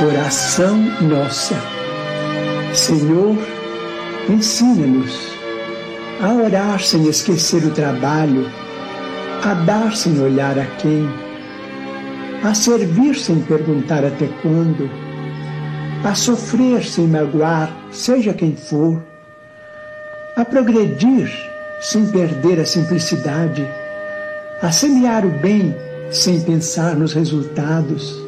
Oração nossa. Senhor, ensina-nos a orar sem esquecer o trabalho, a dar sem olhar a quem, a servir sem perguntar até quando, a sofrer sem magoar, seja quem for, a progredir sem perder a simplicidade, a semear o bem sem pensar nos resultados,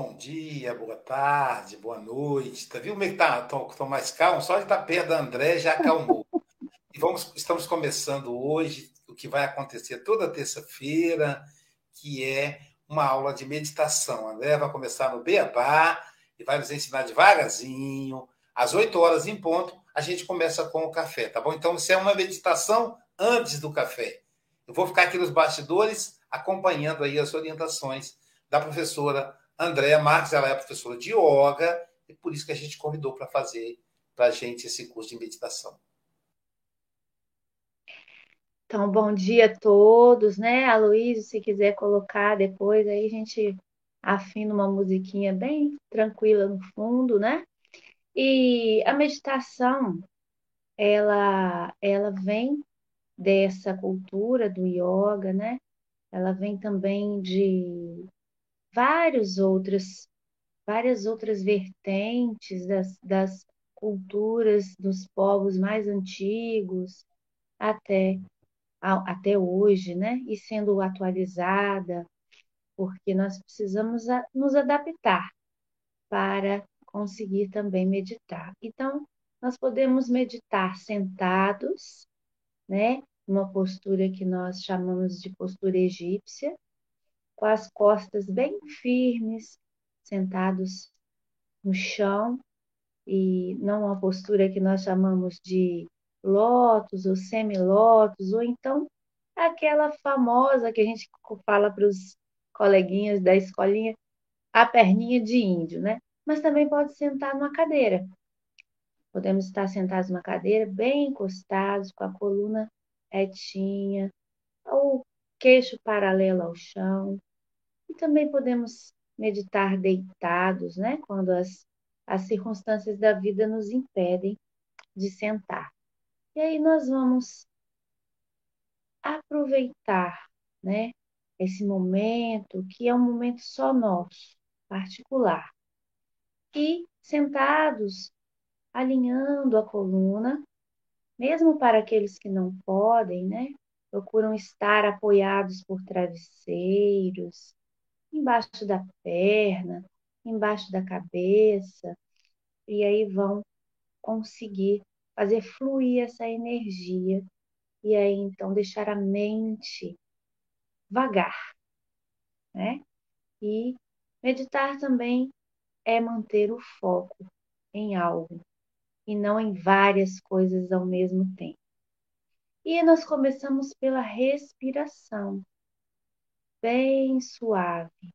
Bom dia, boa tarde, boa noite. Tá viu como é que tá? Tô, tô mais calmo, só de estar tá perto da André já acalmou. e vamos, estamos começando hoje o que vai acontecer toda terça-feira, que é uma aula de meditação. A André vai começar no Beabá e vai nos ensinar devagarzinho. Às 8 horas em ponto, a gente começa com o café, tá bom? Então, isso é uma meditação antes do café. Eu vou ficar aqui nos bastidores acompanhando aí as orientações da professora Andréa Marques. Ela é professora de yoga e por isso que a gente convidou para fazer para a gente esse curso de meditação. Então, bom dia a todos, né? A Luísa, se quiser colocar depois, aí a gente afina uma musiquinha bem tranquila no fundo, né? E a meditação, ela, ela vem dessa cultura do yoga, né? Ela vem também de vários outras, várias outras vertentes das, das culturas dos povos mais antigos, até até hoje, né? E sendo atualizada, porque nós precisamos nos adaptar para conseguir também meditar. Então, nós podemos meditar sentados, né? Uma postura que nós chamamos de postura egípcia, com as costas bem firmes, sentados no chão, e não uma postura que nós chamamos de lótus ou semilótus, ou então aquela famosa que a gente fala para os coleguinhas da escolinha, a perninha de índio, né? Mas também pode sentar numa cadeira. Podemos estar sentados numa cadeira, bem encostados, com a coluna retinha, ou queixo paralelo ao chão. Também podemos meditar deitados, né? Quando as, as circunstâncias da vida nos impedem de sentar. E aí nós vamos aproveitar, né, esse momento que é um momento só nosso, particular. E sentados, alinhando a coluna, mesmo para aqueles que não podem, né, procuram estar apoiados por travesseiros, embaixo da perna, embaixo da cabeça, e aí vão conseguir fazer fluir essa energia e aí então deixar a mente vagar, né? E meditar também é manter o foco em algo e não em várias coisas ao mesmo tempo. E nós começamos pela respiração, bem suave.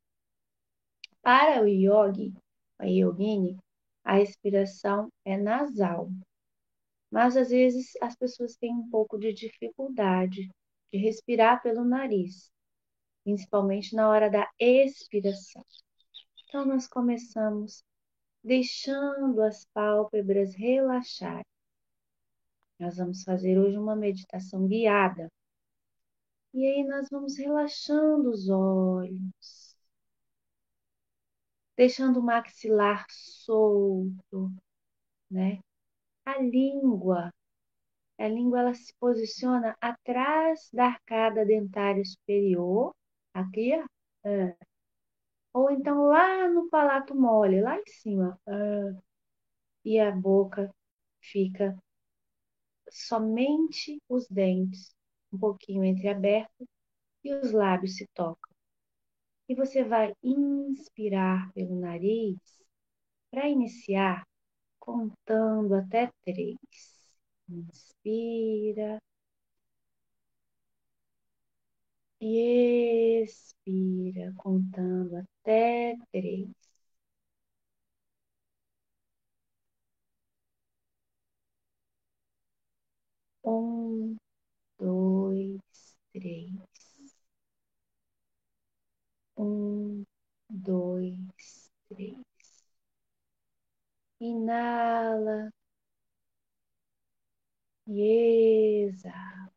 Para o yogi, a yogini, a respiração é nasal, Mas às vezes as pessoas têm um pouco de dificuldade de respirar pelo nariz, principalmente na hora da expiração. Então nós começamos deixando as pálpebras relaxarem. Nós vamos fazer hoje uma meditação guiada. E aí nós vamos relaxando os olhos, deixando o maxilar solto, né? A língua, a língua ela se posiciona atrás da arcada dentária superior, aqui, ó. É. Ou então lá no palato mole, lá em cima. É. E a boca fica somente os dentes, um pouquinho entreabertos, e os lábios se tocam. E você vai inspirar pelo nariz para iniciar contando até três. Inspira. E expira, contando até três. Um, dois, três. Um, dois, três. Inala e exala.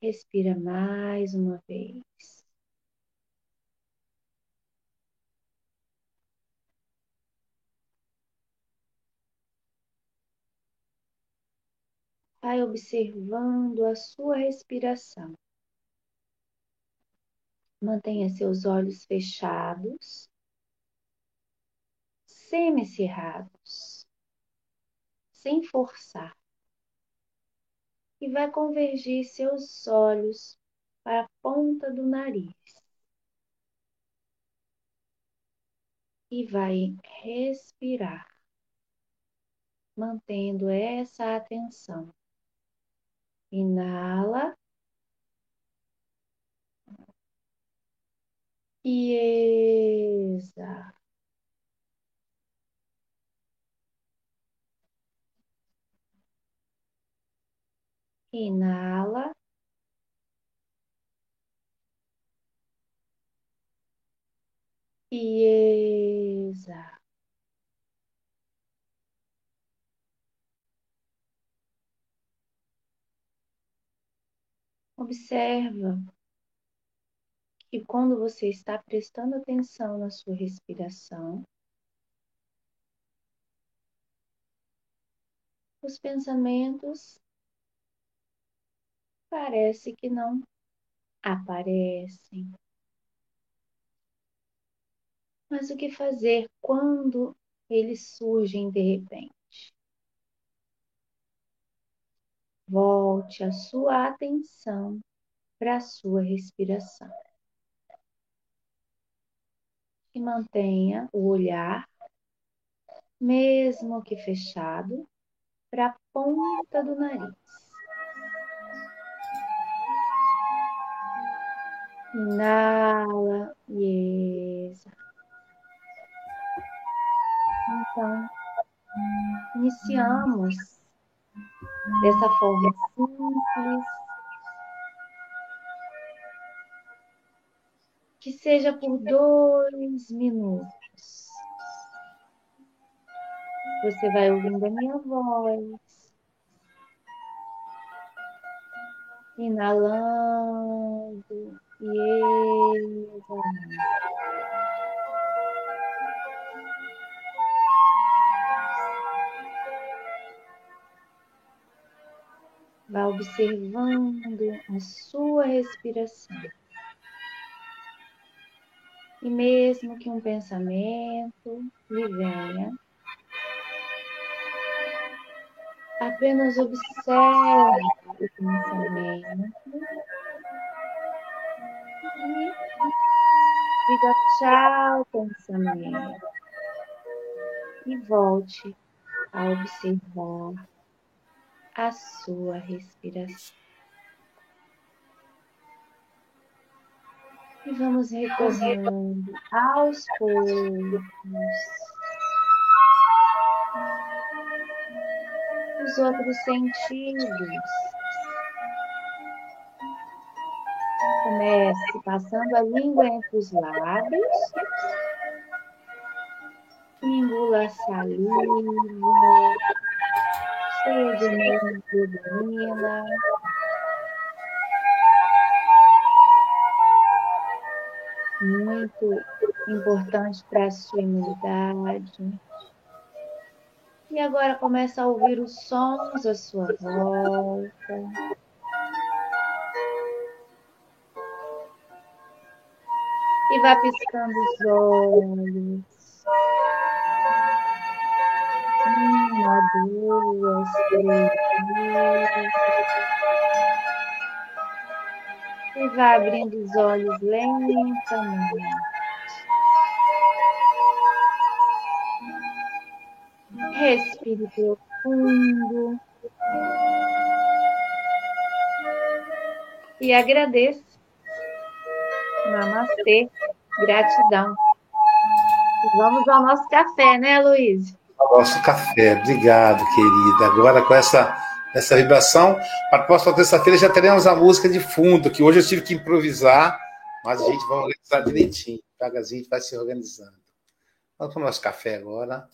Respira mais uma vez. Vai observando a sua respiração. Mantenha seus olhos fechados, semicerrados, sem forçar. E vai convergir seus olhos para a ponta do nariz. E vai respirar, mantendo essa atenção. Inala. E exala. Inala. E exala. Observa que quando você está prestando atenção na sua respiração, os pensamentos parece que não aparecem. Mas o que fazer quando eles surgem de repente? Volte a sua atenção para a sua respiração e mantenha o olhar, mesmo que fechado, para a ponta do nariz. Inala e exala. Então, iniciamos dessa forma simples, que seja por dois minutos. Você vai ouvindo a minha voz, inalando e exalando. Vá observando a sua respiração. E mesmo que um pensamento lhe venha, apenas observe o pensamento e diga tchau, pensamento, e volte a observar a sua respiração. E vamos retornando aos poucos. Os outros sentidos. Comece passando a língua entre os lábios. Engula a saliva. Cheia de neurona. muito importante para a sua imunidade. E agora começa a ouvir os sons à sua volta. E vai piscando os olhos. Uma, duas, três e vai abrindo os olhos lentamente. Respire profundo. E agradeça. Namastê. Gratidão. Vamos ao nosso café, né, Luiz? Nosso café. Obrigado, querida. Agora com essa essa vibração. A próxima terça-feira já teremos a música de fundo, que hoje eu tive que improvisar, mas a gente vai organizar direitinho. Devagarzinho a gente vai se organizando. Vamos para o nosso café agora.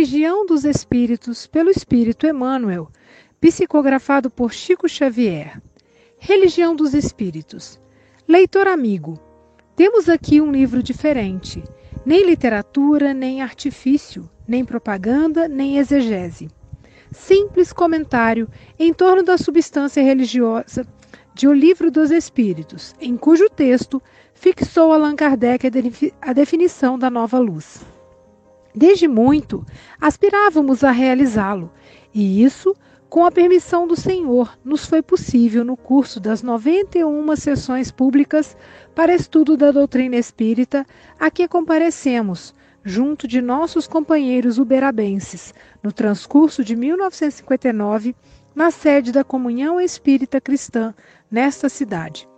Religião dos Espíritos, pelo Espírito Emmanuel, psicografado por Chico Xavier. Religião dos Espíritos. Leitor amigo, temos aqui um livro diferente. Nem literatura, nem artifício, nem propaganda, nem exegese. Simples comentário em torno da substância religiosa de O Livro dos Espíritos, em cujo texto fixou Allan Kardec a definição da nova luz. Desde muito aspirávamos a realizá-lo, e isso, com a permissão do Senhor, nos foi possível no curso das 91 sessões públicas para estudo da doutrina espírita a que comparecemos, junto de nossos companheiros uberabenses, no transcurso de 1959, na sede da Comunhão Espírita Cristã, nesta cidade.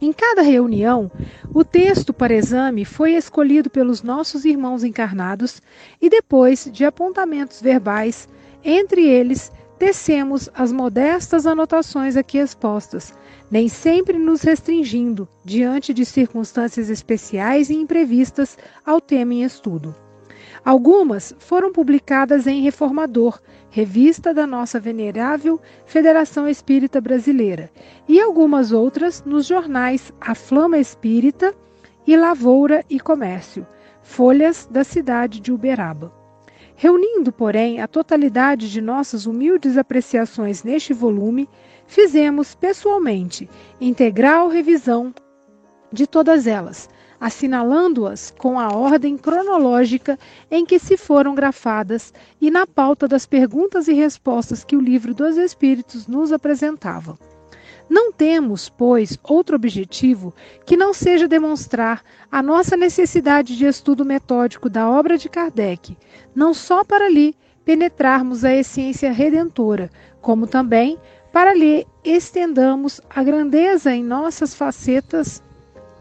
Em cada reunião, o texto para exame foi escolhido pelos nossos irmãos encarnados e depois de apontamentos verbais, entre eles, tecemos as modestas anotações aqui expostas, nem sempre nos restringindo diante de circunstâncias especiais e imprevistas ao tema em estudo. Algumas foram publicadas em Reformador, revista da nossa venerável Federação Espírita Brasileira, e algumas outras nos jornais A Flama Espírita e Lavoura e Comércio, folhas da cidade de Uberaba. Reunindo, porém, a totalidade de nossas humildes apreciações neste volume, fizemos pessoalmente integral revisão de todas elas, assinalando-as com a ordem cronológica em que se foram grafadas e na pauta das perguntas e respostas que o livro dos Espíritos nos apresentava. Não temos, pois, outro objetivo que não seja demonstrar a nossa necessidade de estudo metódico da obra de Kardec, não só para ali penetrarmos a essência redentora, como também para lhe estendamos a grandeza em nossas facetas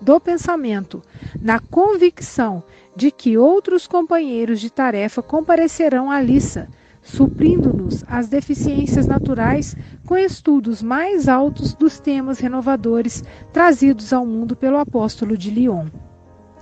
do pensamento, na convicção de que outros companheiros de tarefa comparecerão à liça, suprindo-nos as deficiências naturais com estudos mais altos dos temas renovadores trazidos ao mundo pelo apóstolo de Lyon.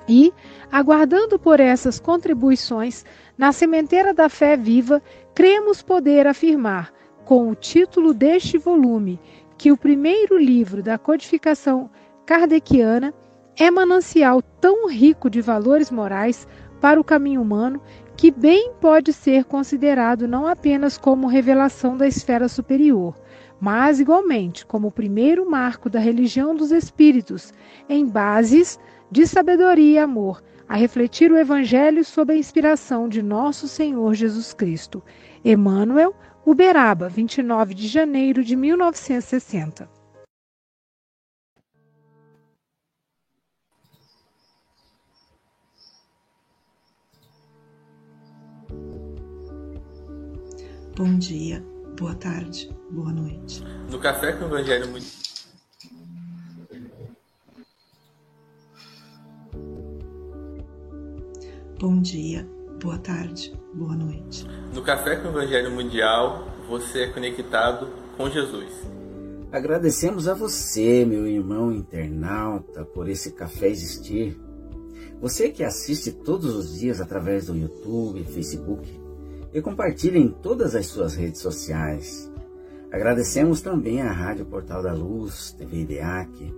E, aguardando por essas contribuições, na sementeira da fé viva, cremos poder afirmar, com o título deste volume, que o primeiro livro da codificação kardeciana é manancial tão rico de valores morais para o caminho humano que bem pode ser considerado não apenas como revelação da esfera superior, mas igualmente como o primeiro marco da religião dos espíritos, em bases de sabedoria e amor, a refletir o Evangelho sob a inspiração de nosso Senhor Jesus Cristo. Emmanuel, Uberaba, 29 de janeiro de 1960. Bom dia, boa tarde, boa noite. No Café com o Evangelho muito. Bom dia, boa tarde, boa noite. No Café com o Evangelho Mundial, você é conectado com Jesus. Agradecemos a você, meu irmão internauta, por esse café existir. Você que assiste todos os dias através do YouTube, Facebook, e compartilhe em todas as suas redes sociais. Agradecemos também à Rádio Portal da Luz, TV IDEAC,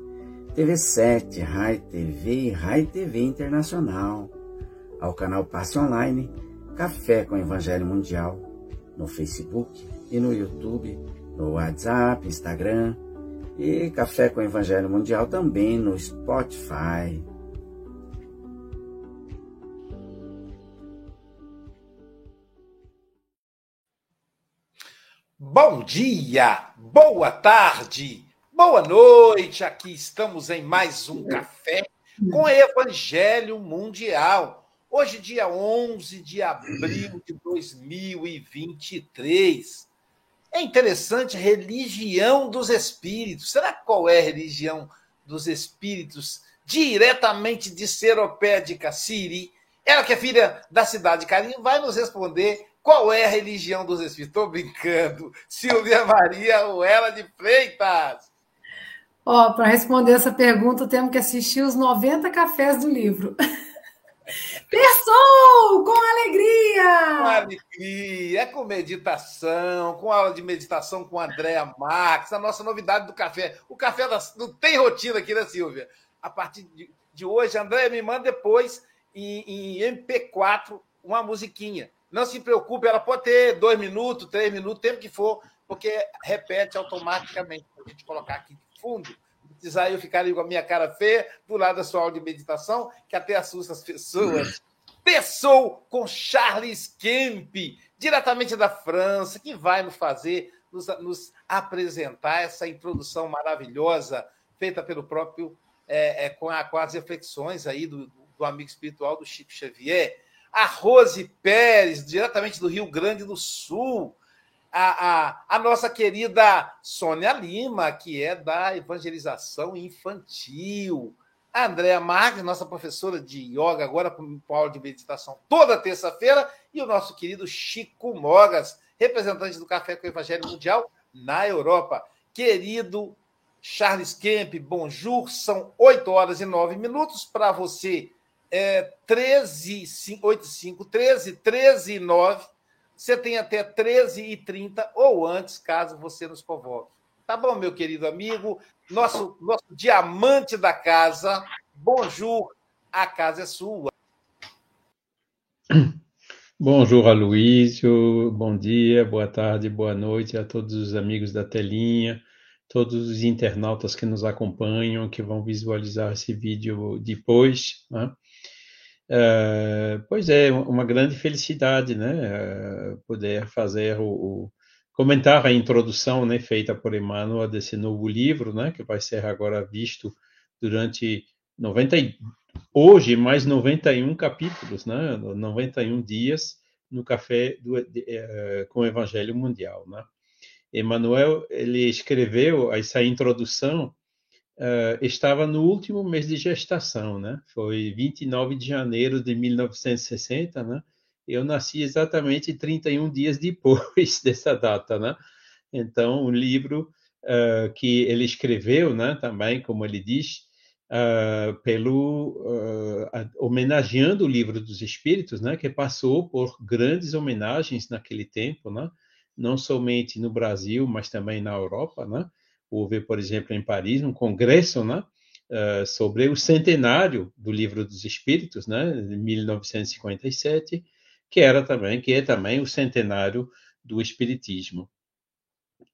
TV7, Rai TV e Rai TV Internacional, ao canal Passe Online, Café com Evangelho Mundial, no Facebook e no YouTube, no WhatsApp, Instagram e Café com Evangelho Mundial também no Spotify. Bom dia, boa tarde, boa noite. Aqui estamos em mais um café com Evangelho Mundial. Hoje, dia 11 de abril de 2023. É interessante, religião dos espíritos. Será qual é a religião dos espíritos? Diretamente de Seropédica Siri, ela que é filha da cidade de Carinho, vai nos responder qual é a religião dos espíritos? Estou brincando. Silvia Maria Uela de Freitas. Ó, oh, para responder essa pergunta, temos que assistir os 90 cafés do livro. Pessoal, com alegria! Com alegria, é com meditação, com aula de meditação com a Andréa Max, a nossa novidade do café. O café da, não tem rotina aqui, né, Silvia? A partir de, hoje, a Andréa me manda depois em, em MP4 uma musiquinha. Não se preocupe, ela pode ter dois minutos, três minutos, tempo que for, porque repete automaticamente. A gente colocar aqui de fundo, precisar eu ficar ali com a minha cara feia do lado da sua aula de meditação, que até assusta as pessoas. Pessoa com Charles Kemp, diretamente da França, que vai nos fazer, nos, nos apresentar essa introdução maravilhosa, feita pelo próprio, é, é, com, a, com, as reflexões aí do, do amigo espiritual do Chico Xavier a Rose Pérez, diretamente do Rio Grande do Sul, a, a, a, nossa querida Sônia Lima, que é da evangelização infantil, a Andréa Marques, nossa professora de yoga, agora com aula de meditação toda terça-feira, e o nosso querido Chico Mogas, representante do Café com o Evangelho Mundial na Europa. Querido Charles Kemp, bonjour, são 8 horas e 9 minutos para você é, 13, 85, 13, 13 e 9. Você tem até 13 e 30 ou antes, caso você nos convoque. Tá bom, meu querido amigo? Nosso, nosso diamante da casa. Bonjour, a casa é sua. Bonjour, Aloysio. Bom dia, boa tarde, boa noite a todos os amigos da telinha, todos os internautas que nos acompanham, que vão visualizar esse vídeo depois. Né? Uh, pois é, uma grande felicidade, né? Uh, poder fazer o, o, comentar a introdução, né, feita por Emmanuel desse novo livro, né, que vai ser agora visto durante 90 hoje mais 91 capítulos, né, 91 dias no café do, de, uh, com o Evangelho Mundial, né? Emmanuel ele escreveu essa introdução uh, estava no último mês de gestação, né? Foi 29 de janeiro de 1960, né? Eu nasci exatamente 31 dias depois dessa data, né? Então, um livro uh, que ele escreveu, né? Também, como ele diz, uh, pelo homenageando o livro dos Espíritos, né? Que passou por grandes homenagens naquele tempo, né? Não somente no Brasil, mas também na Europa, né? Houve, por exemplo, em Paris, um congresso né, uh, sobre o centenário do Livro dos Espíritos, né, de 1957, que era também que é também o centenário do Espiritismo.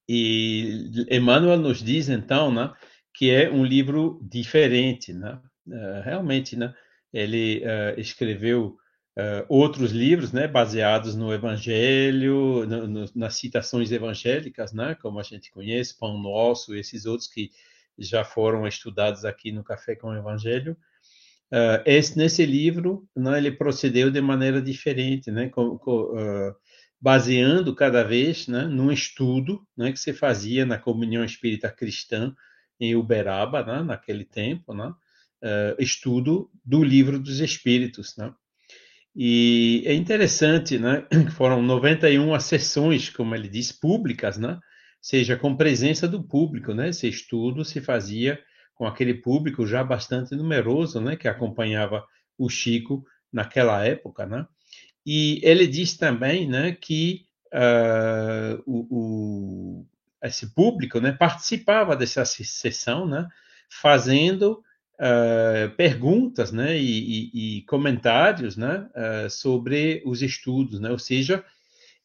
e Emmanuel nos diz então, né, que é um livro diferente, né? Uh, realmente, né? Ele uh, escreveu uh, outros livros, né, baseados no Evangelho, no, no, nas citações evangélicas, né, como a gente conhece, Pão Nosso, esses outros que já foram estudados aqui no Café com o Evangelho. esse, nesse livro, né, ele procedeu de maneira diferente, né, com, com, baseando cada vez né, num estudo né, que se fazia na comunhão espírita cristã em Uberaba, né, naquele tempo, né, uh, estudo do livro dos Espíritos. Né. E é interessante, né, foram 91 sessões, como ele diz, públicas, né, seja com presença do público, né, esse estudo se fazia com aquele público já bastante numeroso, né, que acompanhava o Chico naquela época, né, e ele diz também né, que uh, o, o, esse público né, participava dessa sessão, né, fazendo uh, perguntas né, e, e, e comentários né, uh, sobre os estudos, né, ou seja,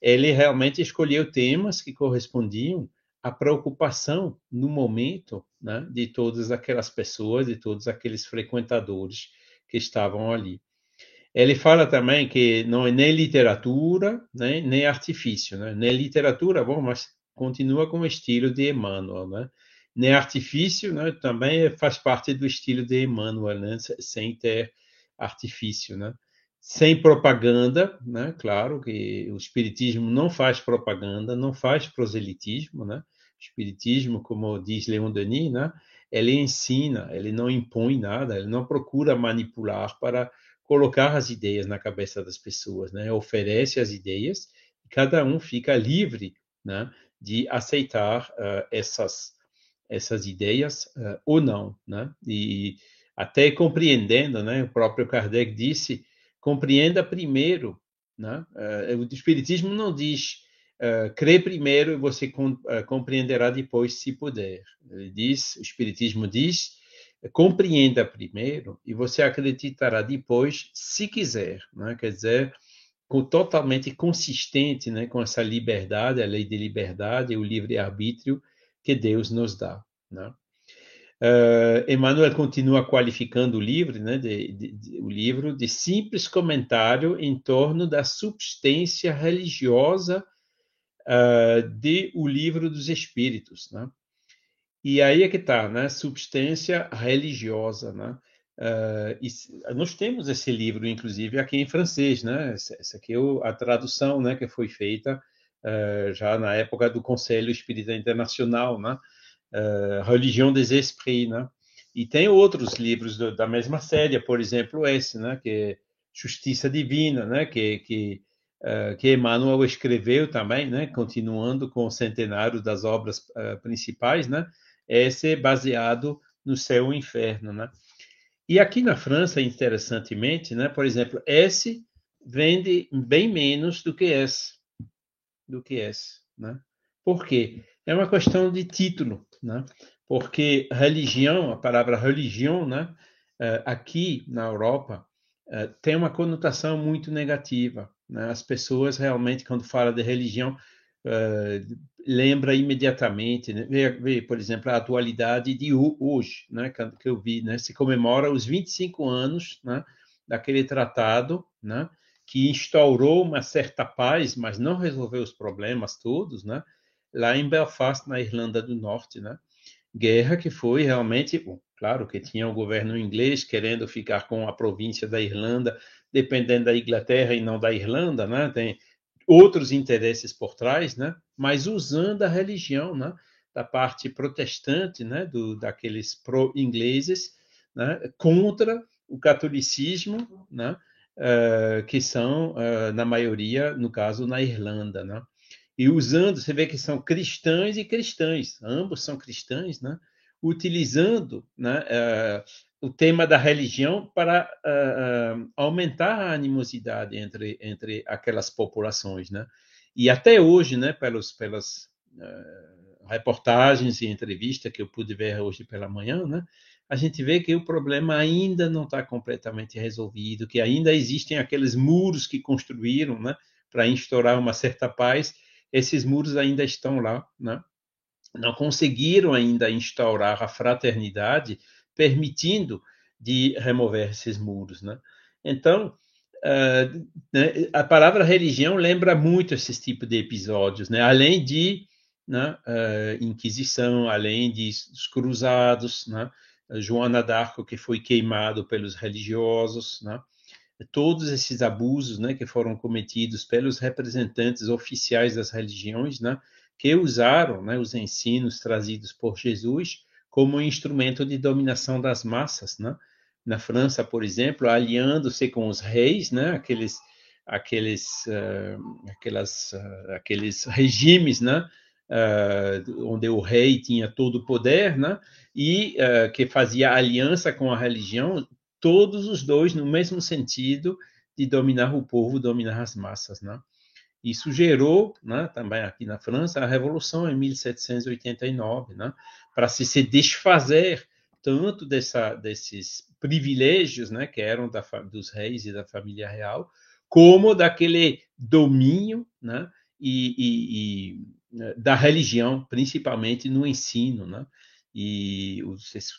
ele realmente escolheu temas que correspondiam à preocupação no momento né, de todas aquelas pessoas, de todos aqueles frequentadores que estavam ali. Ele fala também que não é nem literatura, né, nem artifício. Né? Nem literatura, bom, mas continua com o estilo de Emmanuel. Né? Nem artifício né, também faz parte do estilo de Emmanuel, né? sem ter artifício. Né? Sem propaganda, né? claro que o Espiritismo não faz propaganda, não faz proselitismo. Né? O Espiritismo, como diz Leon Denis, né? ele ensina, ele não impõe nada, ele não procura manipular para colocar as ideias na cabeça das pessoas, né? Oferece as ideias e cada um fica livre, né? De aceitar uh, essas essas ideias uh, ou não, né? E até compreendendo, né? O próprio Kardec disse, compreenda primeiro, né? Uh, o Espiritismo não diz Uh, crê primeiro e você com, uh, compreenderá depois, se puder. Ele diz, o Espiritismo diz, compreenda primeiro e você acreditará depois, se quiser, né? quer dizer, com, totalmente consistente né? com essa liberdade, a lei de liberdade o livre-arbítrio que Deus nos dá. Né? Uh, Emmanuel continua qualificando o livro, né, de, de, de, o livro de simples comentário em torno da substância religiosa uh, de o livro dos Espíritos, né? E aí é que está, né? Substância religiosa, né? Uh, e nós temos esse livro, inclusive, aqui em francês, né? Essa aqui é a tradução, né, que foi feita já na época do Conselho Espírita Internacional, né? Uh, Religião des Esprits, né? E tem outros livros do, da mesma série, por exemplo, esse, né? Que é Justiça Divina, né? Que que que Emmanuel escreveu também, né? Continuando com o centenário das obras principais, né? esse é baseado no céu e inferno, né? E aqui na França, interessantemente, né, por exemplo, S vende bem menos do que S, do que S, né? Por quê? É uma questão de título, né? Porque religião, a palavra religião, né, eh, aqui na Europa, eh, tem uma conotação muito negativa. Né? As pessoas realmente, quando falam de religião, uh, lembra imediatamente, né? vê, vê, por exemplo, a atualidade de hoje, né? que eu vi, né? se comemora os 25 anos né? daquele tratado né? Que instaurou uma certa paz, mas não resolveu os problemas todos, né? lá em Belfast, na Irlanda do Norte, né? guerra que foi realmente, bom, claro que tinha o governo inglês querendo ficar com a província da Irlanda, dependendo da Inglaterra e não da Irlanda, né? Tem outros interesses por trás, né? Mas usando a religião, né? Da parte protestante, né? Do, daqueles pro-ingleses, né? Contra o catolicismo, né? Uh, que são, uh, na maioria, no caso, na Irlanda, né? E usando, você vê que são cristãos e cristãs, ambos são cristãos, né? Utilizando né, uh, o tema da religião para aumentar a animosidade entre entre aquelas populações, né? E até hoje, né, pelos pelas reportagens e entrevistas que eu pude ver hoje pela manhã, né, a gente vê que o problema ainda não está completamente resolvido, que ainda existem aqueles muros que construíram, né, para instaurar uma certa paz. Esses muros ainda estão lá, né? não conseguiram ainda instaurar a fraternidade, permitindo de remover esses muros, né? Então, uh, né, a palavra religião lembra muito esse tipo de episódios, né? Além de né, uh, Inquisição, além de os cruzados, né? Joana d'Arco que foi queimado pelos religiosos, né? Todos esses abusos, né, que foram cometidos pelos representantes oficiais das religiões, né? Que usaram, né, os ensinos trazidos por Jesus como instrumento de dominação das massas, né? Na França, por exemplo, aliando-se com os reis, né? Aqueles, aqueles, uh, aquelas, uh, aqueles regimes, né? Uh, onde o rei tinha todo o poder, né? E que fazia aliança com a religião, todos os dois no mesmo sentido de dominar o povo, dominar as massas, né? Isso gerou, né, também aqui na França, a Revolução em 1789, né, para se, se desfazer tanto dessa, desses privilégios né, que eram da, dos reis e da família real, como daquele domínio né, e, e, da religião, principalmente no ensino. Né? E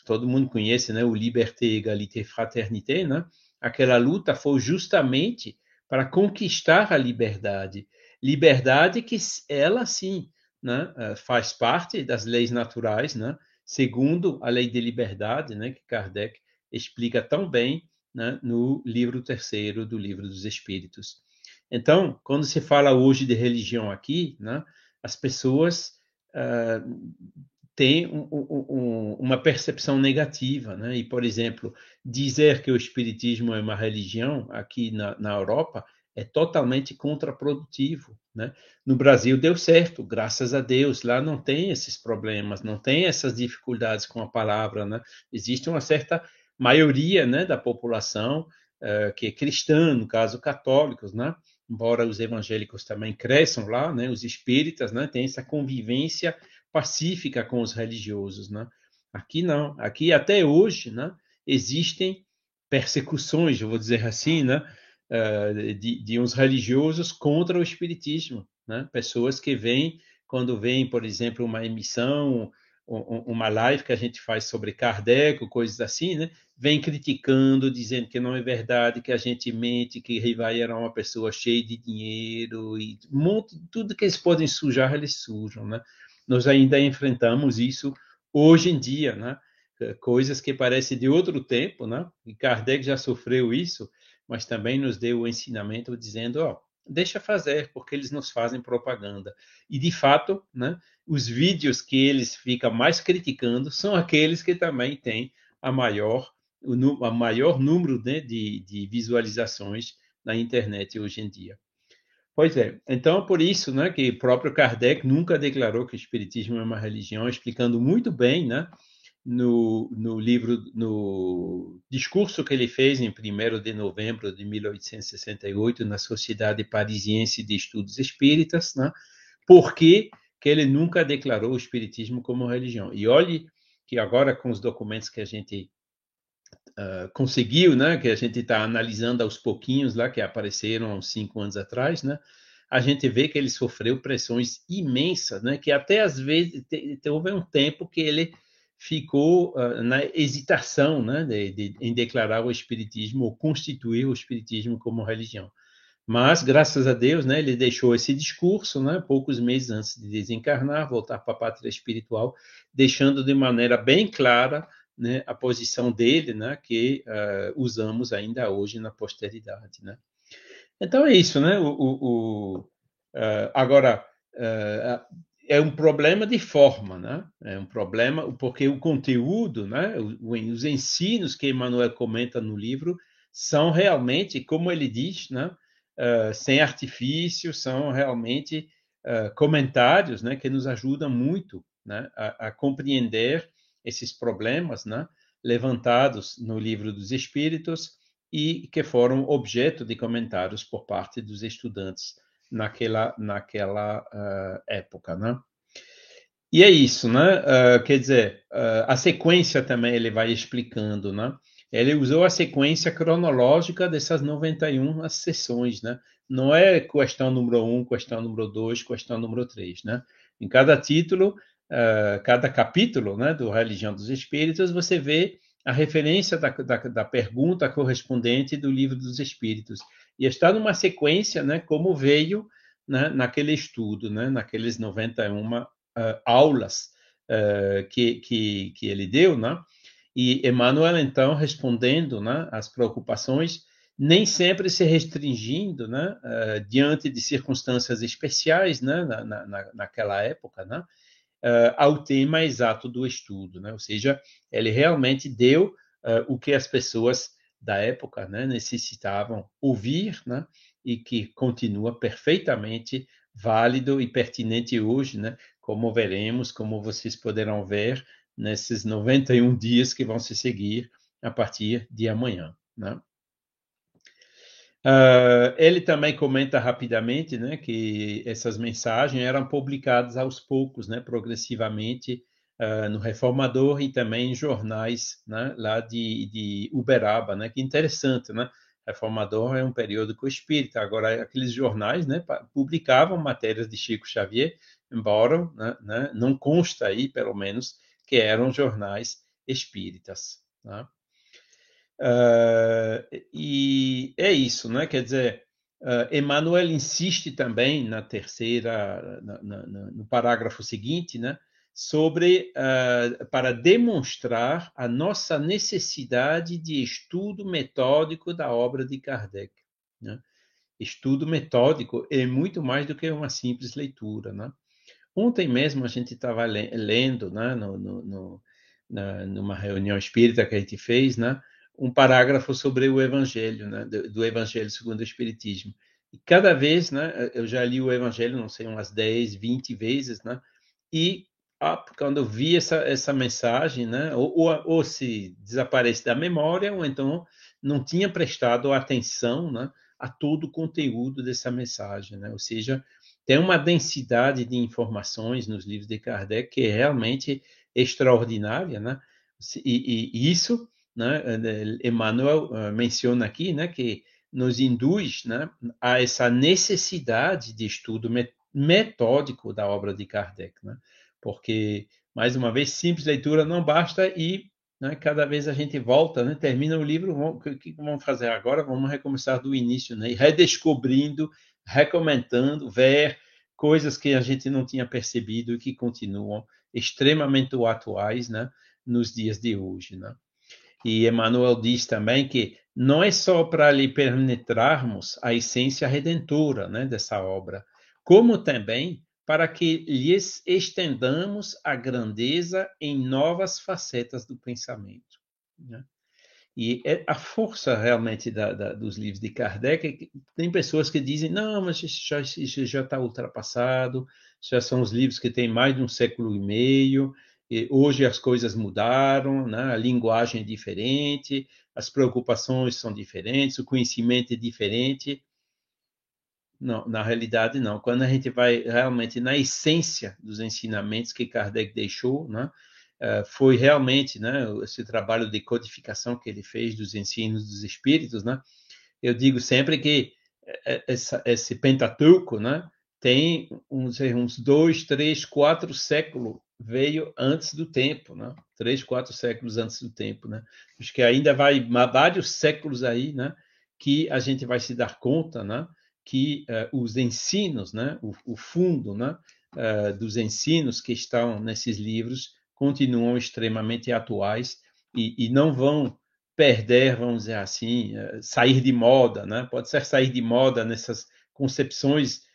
todo mundo conhece né, o Liberté, Égalité, Fraternité. Né? Aquela luta foi justamente para conquistar a liberdade. Liberdade que ela, sim, né, eh, faz parte das leis naturais, né, segundo a lei de liberdade, né, que Kardec explica tão bem né, no livro terceiro do Livro dos Espíritos. Então, quando se fala hoje de religião aqui, né, as pessoas uh, têm um, um, uma percepção negativa. Né? E, por exemplo, dizer que o Espiritismo é uma religião aqui na, na Europa é totalmente contraprodutivo. Né? No Brasil deu certo, graças a Deus. Lá não tem esses problemas, não tem essas dificuldades com a palavra. Né? Existe uma certa maioria né, da população uh, que é cristã, no caso católicos, né? Embora os evangélicos também cresçam lá, né? os espíritas né? têm essa convivência pacífica com os religiosos. Né? Aqui não, aqui até hoje né? existem persecuções, eu vou dizer assim, né? Uh, de, de uns religiosos contra o espiritismo, né? pessoas que vêm, quando vem, por exemplo, uma emissão uma live que a gente faz sobre Kardec, coisas assim, né? Vem criticando, dizendo que não é verdade, que a gente mente, que Rivai era uma pessoa cheia de dinheiro e monte, tudo que eles podem sujar, eles sujam, né? Nós ainda enfrentamos isso hoje em dia, né? Coisas que parecem de outro tempo, né? E Kardec já sofreu isso, mas também nos deu o ensinamento dizendo, ó, deixa fazer, porque eles nos fazem propaganda. E, de fato, né, os vídeos que eles ficam mais criticando são aqueles que também têm a maior, o a maior número né, de, de visualizações na internet hoje em dia. Pois é, então por isso né, que o próprio Kardec nunca declarou que o Espiritismo é uma religião, explicando muito bem né, no, no livro, no discurso que ele fez em 1 de novembro de 1868 na Sociedade Parisiense de Estudos Espíritas, né? porque que ele nunca declarou o Espiritismo como religião. E olhe que agora com os documentos que a gente uh, conseguiu, né, que a gente está analisando aos pouquinhos lá, que apareceram há uns cinco anos atrás, né, a gente vê que ele sofreu pressões imensas, né, que até às vezes houve um tempo que ele ficou uh, na hesitação né, de, de, em declarar o Espiritismo ou constituir o Espiritismo como religião. Mas, graças a Deus, né, ele deixou esse discurso né, poucos meses antes de desencarnar, voltar para a pátria espiritual, deixando de maneira bem clara né, a posição dele, né, que uh, usamos ainda hoje na posteridade. Né? Então é isso, né? O, o, o uh, agora, é um problema de forma, né? É um problema porque o conteúdo, né? Os ensinos que Emmanuel comenta no livro são realmente, como ele diz, né? Uh, sem artifício, são realmente uh, comentários, né? Que nos ajudam muito, né? A, a, compreender esses problemas, né? Levantados no livro dos Espíritos e que foram objeto de comentários por parte dos estudantes naquela, naquela uh, época, né? E é isso, né? Uh, quer dizer, uh, a sequência também ele vai explicando, né? Ele usou a sequência cronológica dessas 91 sessões, né? Não é questão número 1, questão número 2, questão número 3, né? Em cada título, uh, cada capítulo né, do Religião dos Espíritos, você vê a referência da, da, da, pergunta correspondente do Livro dos Espíritos. E está numa sequência, né, como veio né, naquele estudo, né, naqueles 91 uh, aulas uh, que, que, que ele deu, né? E Emmanuel, então, respondendo né, às preocupações, nem sempre se restringindo né, uh, diante de circunstâncias especiais né, na, na, naquela época, né, uh, ao tema exato do estudo. Né? Ou seja, ele realmente deu uh, o que as pessoas da época né, necessitavam ouvir né, e que continua perfeitamente válido e pertinente hoje, né, como veremos, como vocês poderão ver nesses 91 dias que vão se seguir a partir de amanhã. Né? Uh, ele também comenta rapidamente né, que essas mensagens eram publicadas aos poucos, né, progressivamente, uh, no Reformador e também em jornais né, lá de, de Uberaba. Né, que interessante, né? Reformador é um periódico espírita. Agora, aqueles jornais né, publicavam matérias de Chico Xavier, embora né, né, não consta aí, pelo menos, que eram jornais espíritas. Né? Uh, e é isso, né? Quer dizer, uh, Emmanuel insiste também na terceira, na, na, no parágrafo seguinte, né? Sobre uh, para demonstrar a nossa necessidade de estudo metódico da obra de Kardec. Né? Estudo metódico é muito mais do que uma simples leitura, né? Ontem mesmo a gente estava lendo, né, no, no, no, na, numa reunião espírita que a gente fez, né, um parágrafo sobre o Evangelho, né, do, do, Evangelho segundo o Espiritismo. E cada vez, né, eu já li o Evangelho, não sei, umas 10, 20 vezes, né, e ah, quando vi essa, essa mensagem, né, ou, ou, ou, se desaparece da memória, ou então não tinha prestado atenção né, a todo o conteúdo dessa mensagem. Né, ou seja, tem uma densidade de informações nos livros de Kardec que é realmente extraordinária, né, e, e isso né, Emmanuel uh, menciona aqui, né, que nos induz né, a essa necessidade de estudo metódico da obra de Kardec, né? Porque, mais uma vez, simples leitura não basta e né, cada vez a gente volta, né, termina o livro, o que vamos fazer agora? Vamos recomeçar do início, né, redescobrindo, recomentando, ver coisas que a gente não tinha percebido e que continuam extremamente atuais né, nos dias de hoje. Né? E Emmanuel diz também que não é só para lhe penetrarmos a essência redentora né, dessa obra, como também para que lhes estendamos a grandeza em novas facetas do pensamento. Né? E é a força realmente da, da, dos livros de Kardec é que tem pessoas que dizem, não, mas isso já, está ultrapassado, já são os livros que têm mais de um século e meio, hoje as coisas mudaram, né? a linguagem é diferente, as preocupações são diferentes, o conhecimento é diferente. Não, na realidade, não. Quando a gente vai realmente na essência dos ensinamentos que Kardec deixou, né? Uh, foi realmente né, esse trabalho de codificação que ele fez dos ensinos dos espíritos. Né? Eu digo sempre que eh, eh, essa, esse Pentateuco né, tem uns, uns dois, três, quatro séculos veio antes do tempo, né? Três, quatro séculos antes do tempo, né? Acho que ainda vai vários séculos aí, né? Que a gente vai se dar conta, né? Que uh, os ensinos, né? O, o fundo, né? Uh, dos ensinos que estão nesses livros continuam extremamente atuais e, e não vão perder, vamos dizer assim, uh, sair de moda, né? Pode ser sair de moda nessas concepções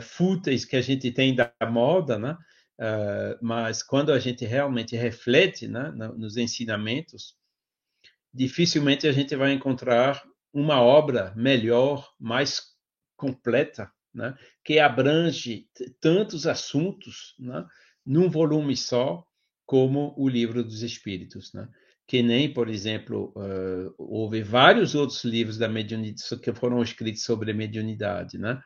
fúteis que a gente tem da moda, né? Mas quando a gente realmente reflete né, nos ensinamentos, dificilmente a gente vai encontrar uma obra melhor, mais completa, né, que abrange tantos assuntos né, num volume só, como o Livro dos Espíritos. Né? Que nem, por exemplo, uh, houve vários outros livros da mediunidade que foram escritos sobre a mediunidade, né?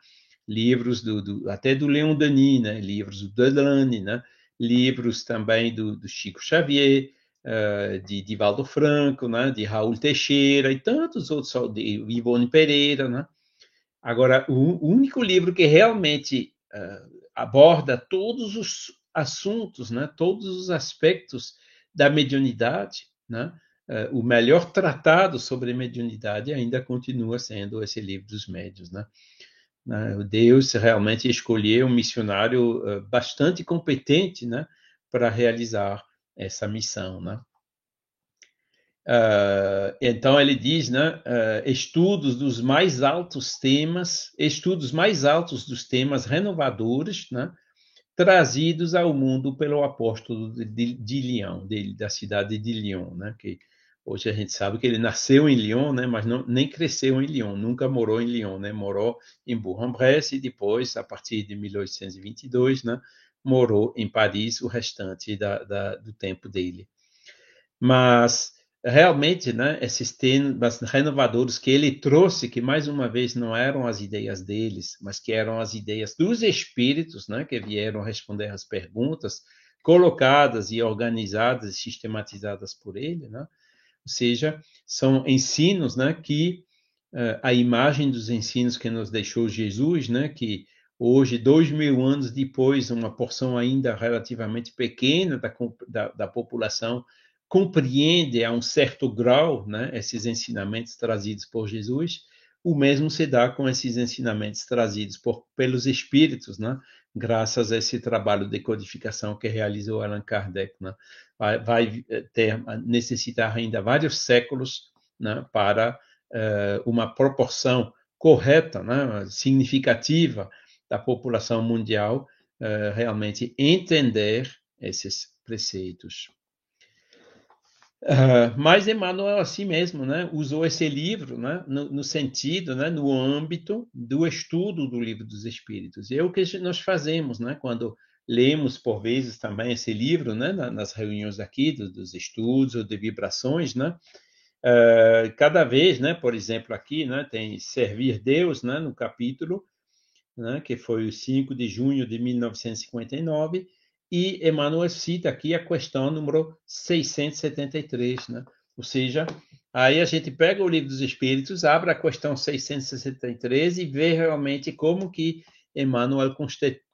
livros do, do, até do Leon Denis, né? livros do Delane, né? livros também do, do Chico Xavier, uh, de Divaldo Franco, né? de Raul Teixeira e tantos outros, de Ivone Pereira. Né? Agora, o, único livro que realmente uh, aborda todos os assuntos, né? todos os aspectos da mediunidade. Né? Uh, o melhor tratado sobre mediunidade ainda continua sendo esse livro dos médios. Né? Uh, Deus realmente escolheu um missionário bastante competente né? para realizar essa missão. Né? Uh, então ele diz, né, uh, estudos dos mais altos temas, estudos mais altos dos temas renovadores, né, trazidos ao mundo pelo apóstolo de, de Lyon, dele, da cidade de Lyon, né, que hoje a gente sabe que ele nasceu em Lyon, né, mas não, nem cresceu em Lyon, nunca morou em Lyon, né, morou em Bourg-en-Bresse e depois, a partir de 1822, né, morou em Paris o restante da, da, do tempo dele. Mas realmente, né, esses temas renovadores que ele trouxe, que mais uma vez não eram as ideias deles, mas que eram as ideias dos espíritos, né, que vieram responder às perguntas colocadas e organizadas e sistematizadas por ele, né? Ou seja, são ensinos, né, que uh, a imagem dos ensinos que nos deixou Jesus, né, que hoje, dois mil anos depois, uma porção ainda relativamente pequena da, da, da população compreende a um certo grau né, esses ensinamentos trazidos por Jesus, o mesmo se dá com esses ensinamentos trazidos por, pelos espíritos, né, graças a esse trabalho de codificação que realizou Allan Kardec. Né. Vai, vai eh, ter, necessitar ainda vários séculos né, para uh, uma proporção correta, né, significativa da população mundial uh, realmente entender esses preceitos. Uh, mas Emmanuel assim mesmo, né, usou esse livro, né, no, no, sentido, né, no âmbito do estudo do livro dos Espíritos. E é o que nós fazemos, né, quando lemos por vezes também esse livro, né, nas reuniões aqui do, dos estudos ou de vibrações, né, uh, cada vez, né, por exemplo aqui, né, tem servir Deus, né, no capítulo, né, que foi o 5 de junho de 1959 e Emmanuel cita aqui a questão número 673, né? Ou seja, aí a gente pega o livro dos Espíritos, abre a questão 663 e vê realmente como que Emmanuel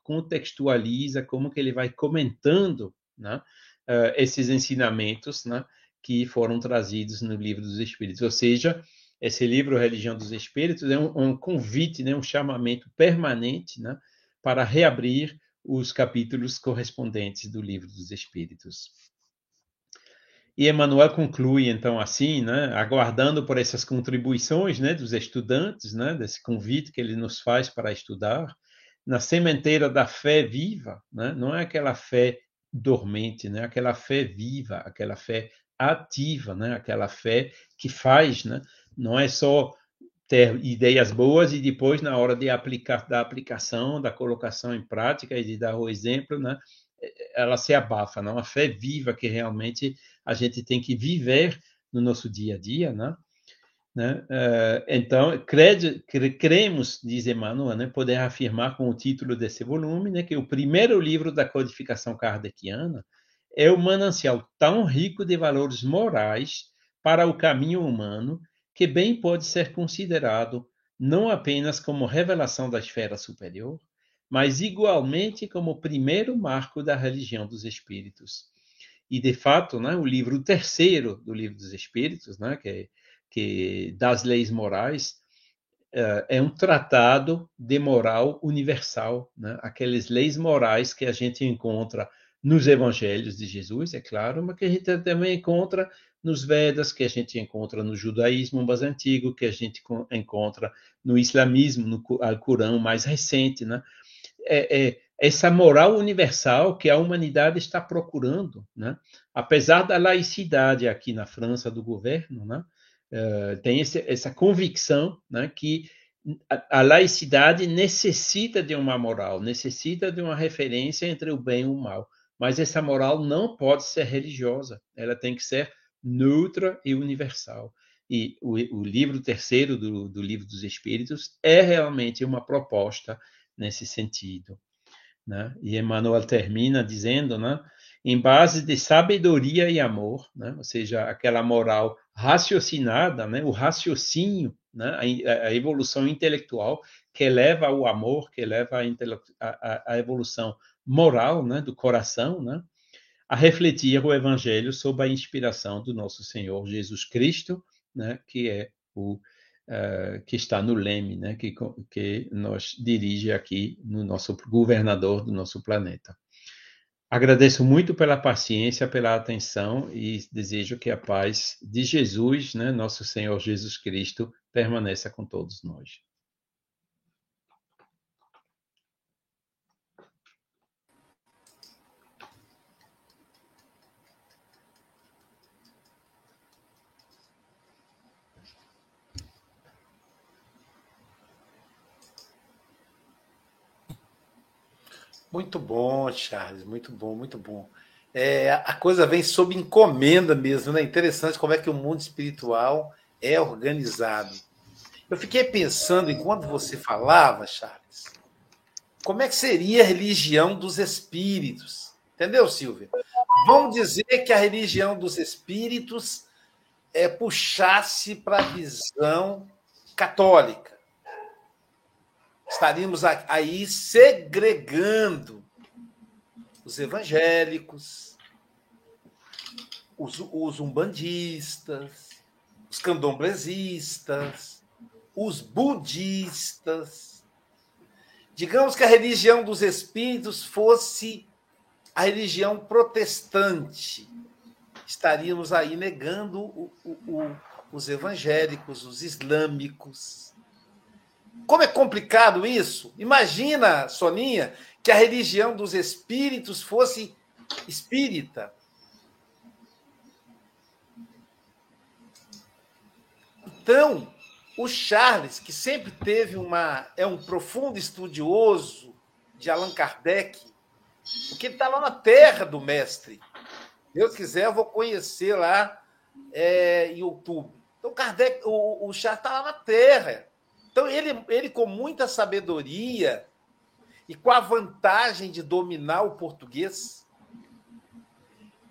contextualiza, como que ele vai comentando, né? Uh, esses ensinamentos, né? Que foram trazidos no livro dos Espíritos. Ou seja, esse livro Religião dos Espíritos é um, um convite, né? Um chamamento permanente, né? Para reabrir os capítulos correspondentes do Livro dos Espíritos. E Emmanuel conclui então assim, né, aguardando por essas contribuições, né, dos estudantes, né, desse convite que ele nos faz para estudar, na sementeira da fé viva, né, não é aquela fé dormente, né, aquela fé viva, aquela fé ativa, né, aquela fé que faz, né, não é só ter ideias boas e depois, na hora de aplicar, da aplicação, da colocação em prática e de dar o exemplo, né, ela se abafa, não? A fé viva que realmente a gente tem que viver no nosso dia a dia, né? né? Uh, então, crede, cremos, diz Emmanuel, né, poder afirmar com o título desse volume, né, que o primeiro livro da codificação kardeciana é o manancial tão rico de valores morais para o caminho humano que bem pode ser considerado não apenas como revelação da esfera superior, mas igualmente como o primeiro marco da religião dos espíritos. E, de fato, né, o livro terceiro do Livro dos Espíritos, né, que, que das leis morais, uh, é um tratado de moral universal, né, aquelas leis morais que a gente encontra nos evangelhos de Jesus, é claro, mas que a gente também encontra nos Vedas, que a gente encontra no judaísmo mais antigo, que a gente encontra no islamismo, no Alcorão mais recente, né? É, é, essa moral universal que a humanidade está procurando, né? Apesar da laicidade aqui na França do governo, né? Uh, tem esse, essa convicção, né? Que a, a laicidade necessita de uma moral, necessita de uma referência entre o bem e o mal, mas essa moral não pode ser religiosa, ela tem que ser neutra e universal. E o, o livro terceiro do, do, Livro dos Espíritos é realmente uma proposta nesse sentido. Né? E Emmanuel termina dizendo, né, em base de sabedoria e amor, né, ou seja, aquela moral raciocinada, né, o raciocínio, né, a, evolução intelectual que leva ao amor, que leva a, a, a evolução moral, né, do coração, né, a refletir o Evangelho sob a inspiração do nosso Senhor Jesus Cristo, né, que é o uh, que está no leme, né, que, que nos dirige aqui no nosso governador do nosso planeta. Agradeço muito pela paciência, pela atenção e desejo que a paz de Jesus, né, nosso Senhor Jesus Cristo, permaneça com todos nós. Muito bom, Charles, muito bom, muito bom. É, a coisa vem sob encomenda mesmo, né? Interessante como é que o mundo espiritual é organizado. Eu fiquei pensando, enquanto você falava, Charles, como é que seria a religião dos espíritos? Entendeu, Silvia? Vamos dizer que a religião dos espíritos é, puxasse para a visão católica estaríamos aí segregando os evangélicos, os, os umbandistas, os candomblesistas, os budistas. Digamos que a religião dos espíritos fosse a religião protestante. Estaríamos aí negando o, o, o, os evangélicos, os islâmicos como é complicado isso? Imagina, Soninha, que a religião dos espíritos fosse espírita. Então, o Charles, que sempre teve uma. é um profundo estudioso de Allan Kardec, porque ele está lá na terra do mestre. Deus quiser, eu vou conhecer lá é, em outubro. Então, Kardec, o, o Charles está lá na terra. Então, ele, ele, com muita sabedoria e com a vantagem de dominar o português,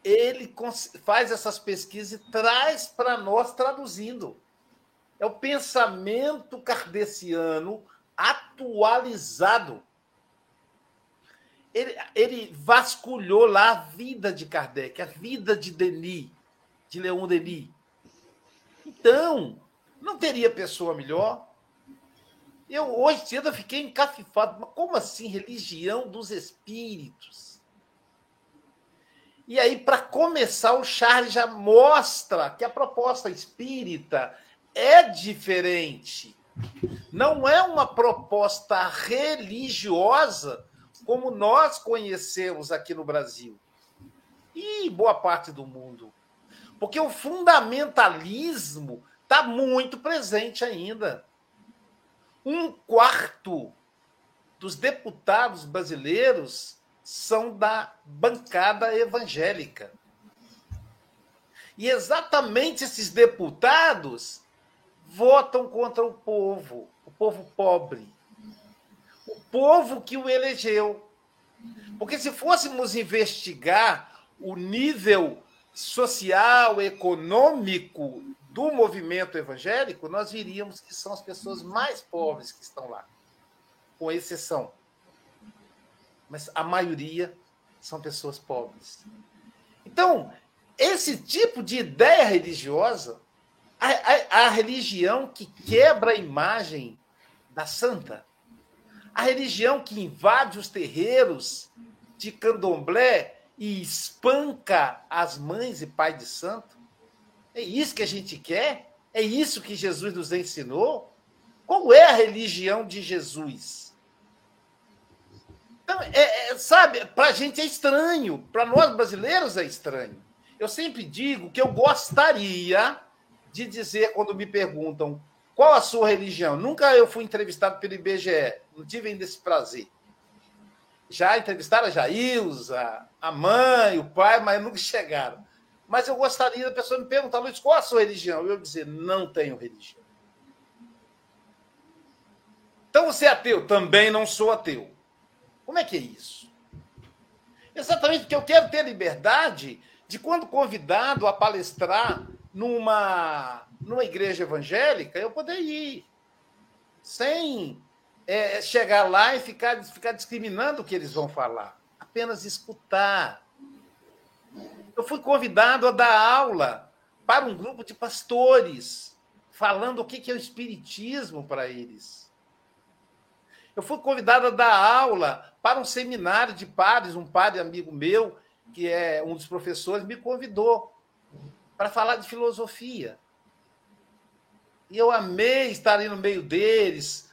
ele faz essas pesquisas e traz para nós traduzindo. É o pensamento kardeciano atualizado. Ele, ele vasculhou lá a vida de Kardec, a vida de Denis, de Leon Denis. Então, não teria pessoa melhor eu hoje cedo fiquei encafifado. Mas como assim religião dos espíritos? E aí, para começar, o Charles já mostra que a proposta espírita é diferente. Não é uma proposta religiosa como nós conhecemos aqui no Brasil e boa parte do mundo. Porque o fundamentalismo está muito presente ainda um quarto dos deputados brasileiros são da bancada evangélica. E exatamente esses deputados votam contra o povo, o povo pobre, o povo que o elegeu. Porque se fôssemos investigar o nível social, econômico do movimento evangélico, nós diríamos que são as pessoas mais pobres que estão lá, com exceção. Mas a maioria são pessoas pobres. Então, esse tipo de ideia religiosa, a, a, a religião que quebra a imagem da santa, a religião que invade os terreiros de candomblé e espanca as mães e pai de santo, é isso que a gente quer? É isso que Jesus nos ensinou? Qual é a religião de Jesus? Então, é, é, sabe, para a gente é estranho, para nós brasileiros é estranho. Eu sempre digo que eu gostaria de dizer, quando me perguntam qual a sua religião, nunca eu fui entrevistado pelo IBGE, não tive ainda esse prazer. Já entrevistaram a Jailza, a mãe, o pai, mas nunca chegaram. Mas eu gostaria da pessoa me perguntar, Luiz, qual a sua religião? Eu dizer, não tenho religião. Então você é ateu? Também não sou ateu. Como é que é isso? Exatamente porque eu quero ter liberdade de, quando convidado a palestrar numa, numa igreja evangélica, eu poder ir. Sem é, chegar lá e ficar, ficar discriminando o que eles vão falar. apenas escutar. Eu fui convidado a dar aula para um grupo de pastores, falando o que é o Espiritismo para eles. Eu fui convidado a dar aula para um seminário de padres, um padre amigo meu, que é um dos professores, me convidou para falar de filosofia. E eu amei estar ali no meio deles,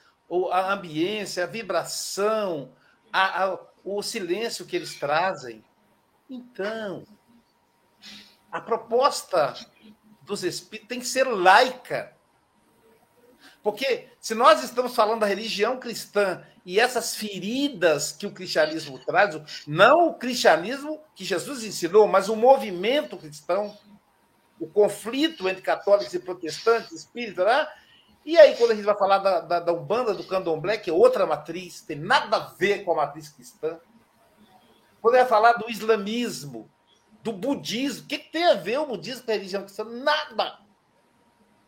a ambiência, a vibração, a, a, o silêncio que eles trazem. Então, a proposta dos espíritos tem que ser laica. Porque se nós estamos falando da religião cristã e essas feridas que o cristianismo traz, não o cristianismo que Jesus ensinou, mas o movimento cristão, o conflito entre católicos e protestantes, espíritas, né? E aí, quando a gente vai falar da, da, da Umbanda, do Candomblé, que é outra matriz, tem nada a ver com a matriz cristã. Quando vai falar do islamismo, do budismo, o que, tem a ver o budismo com a religião cristã? Nada!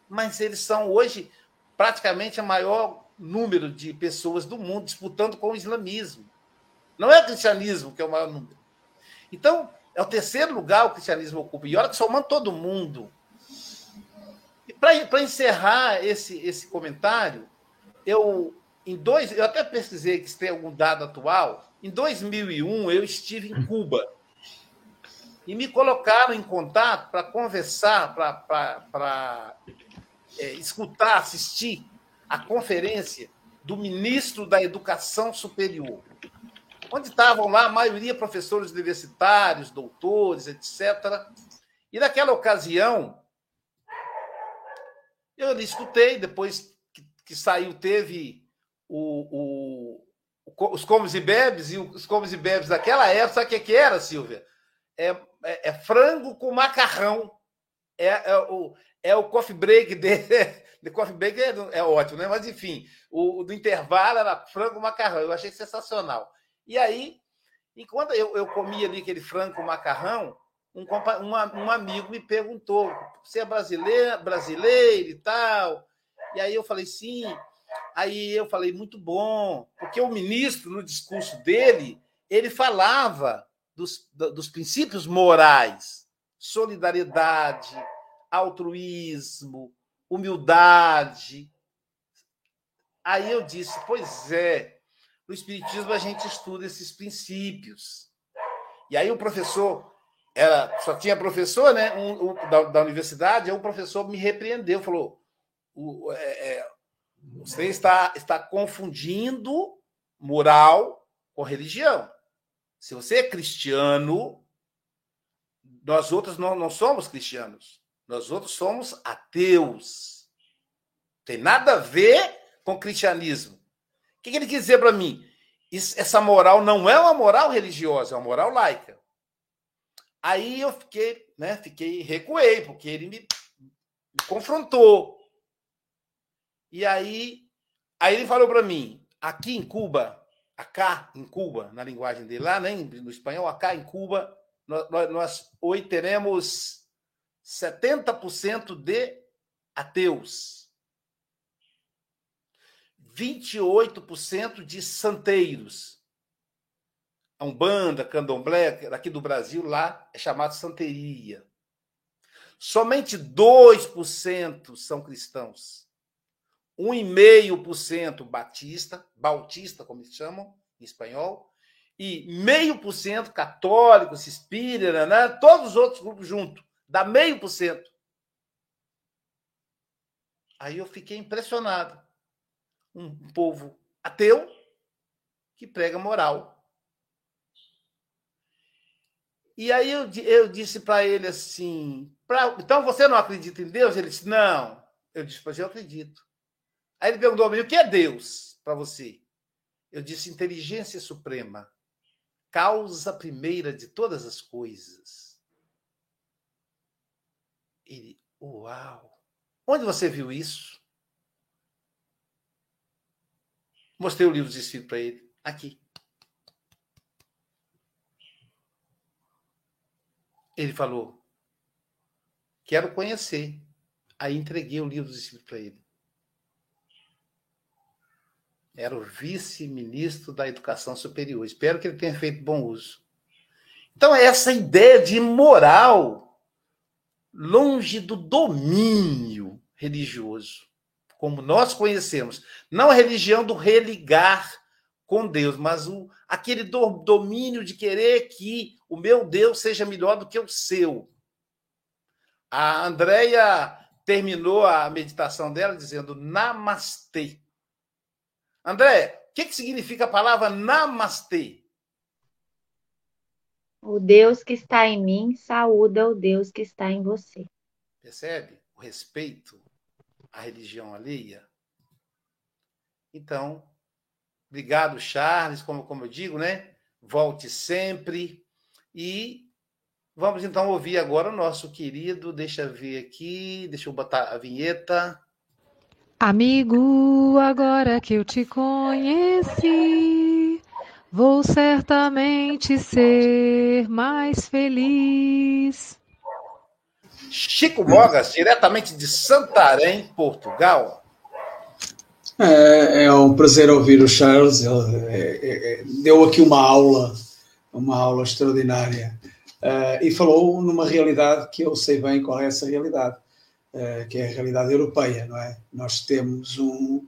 Mas eles são hoje praticamente o maior número de pessoas do mundo disputando com o islamismo. Não é o cristianismo que é o maior número. Então, é o terceiro lugar o cristianismo ocupa. E olha que somando todo mundo. E para encerrar esse, esse comentário, eu em dois, eu até pesquisei que se tem algum dado atual. Em 2001 eu estive em Cuba e me colocaram em contato para conversar, para é, escutar, assistir a conferência do ministro da Educação Superior, onde estavam lá a maioria professores universitários, doutores, etc. E naquela ocasião, eu escutei, depois que, que saiu, teve o, o, os comes e bebes, e os comes e bebes daquela época, sabe o que, que era, Silvia? É, é, é frango com macarrão. É, é, o, é o coffee break dele. O coffee break é, é, ótimo, né? Mas, enfim, o, o, do intervalo era frango macarrão. Eu achei sensacional. E aí, enquanto eu, eu comia ali aquele frango com macarrão, um, um amigo me perguntou: você é brasileiro, brasileiro e tal? E aí eu falei: sim. Aí eu falei: muito bom, porque o ministro, no discurso dele, ele falava dos, dos princípios morais, solidariedade, altruísmo, humildade. Aí eu disse: pois é, no Espiritismo a gente estuda esses princípios. E aí o professor era só tinha professor, né? Um, um da, da, universidade, aí o professor me repreendeu, falou: o, é, é, você está, está confundindo moral com religião. Se você é cristiano, nós outros não, não somos cristianos. Nós outros somos ateus. Tem nada a ver com cristianismo. O que ele quis dizer para mim? Isso, essa moral não é uma moral religiosa, é uma moral laica. Aí eu fiquei, né, fiquei, recuei, porque ele me, me confrontou. E aí, aí ele falou para mim, aqui em Cuba, acá em Cuba, na linguagem dele lá, né, no espanhol, acá em Cuba, nós, nós hoje teremos 70% de ateus, 28% de santeiros, a Umbanda, Candomblé, aqui do Brasil, lá é chamado santeria. Somente 2% são cristãos. 1,5% batista, bautista, como eles chamam em espanhol, e meio por cento católicos, espírita, né? todos os outros grupos juntos, dá meio por cento. Aí eu fiquei impressionado. Um povo ateu que prega moral. E aí eu, eu disse para ele assim: pra, então você não acredita em Deus? Ele disse: não. Eu disse: mas eu acredito. Aí ele perguntou a mim: o que é Deus para você? Eu disse: inteligência suprema, causa primeira de todas as coisas. Ele: uau! Onde você viu isso? Mostrei o livro de Espírito para ele. Aqui. Ele falou: Quero conhecer. Aí entreguei o livro dos Espíritos para ele. Era o vice-ministro da Educação Superior. Espero que ele tenha feito bom uso. Então, essa ideia de moral longe do domínio religioso, como nós conhecemos. Não a religião do religar com Deus, mas o, aquele do, domínio de querer que o meu Deus seja melhor do que o seu. A Andrea terminou a meditação dela dizendo namastê. André, o que, que significa a palavra namastê? O Deus que está em mim saúda o Deus que está em você. Percebe? O respeito à religião alheia. Então, obrigado, Charles, como, como eu digo, né? Volte sempre. E vamos então ouvir agora o nosso querido. Deixa eu ver aqui, deixa eu botar a vinheta. Amigo, agora que eu te conheci, vou certamente ser mais feliz. Chico Mogas, diretamente de Santarém, Portugal. É, é um prazer ouvir o Charles. Ele é, é, é deu aqui uma aula, uma aula extraordinária. Uh, e falou numa realidade que eu sei bem qual é essa realidade que é a realidade europeia, não é? Nós temos um,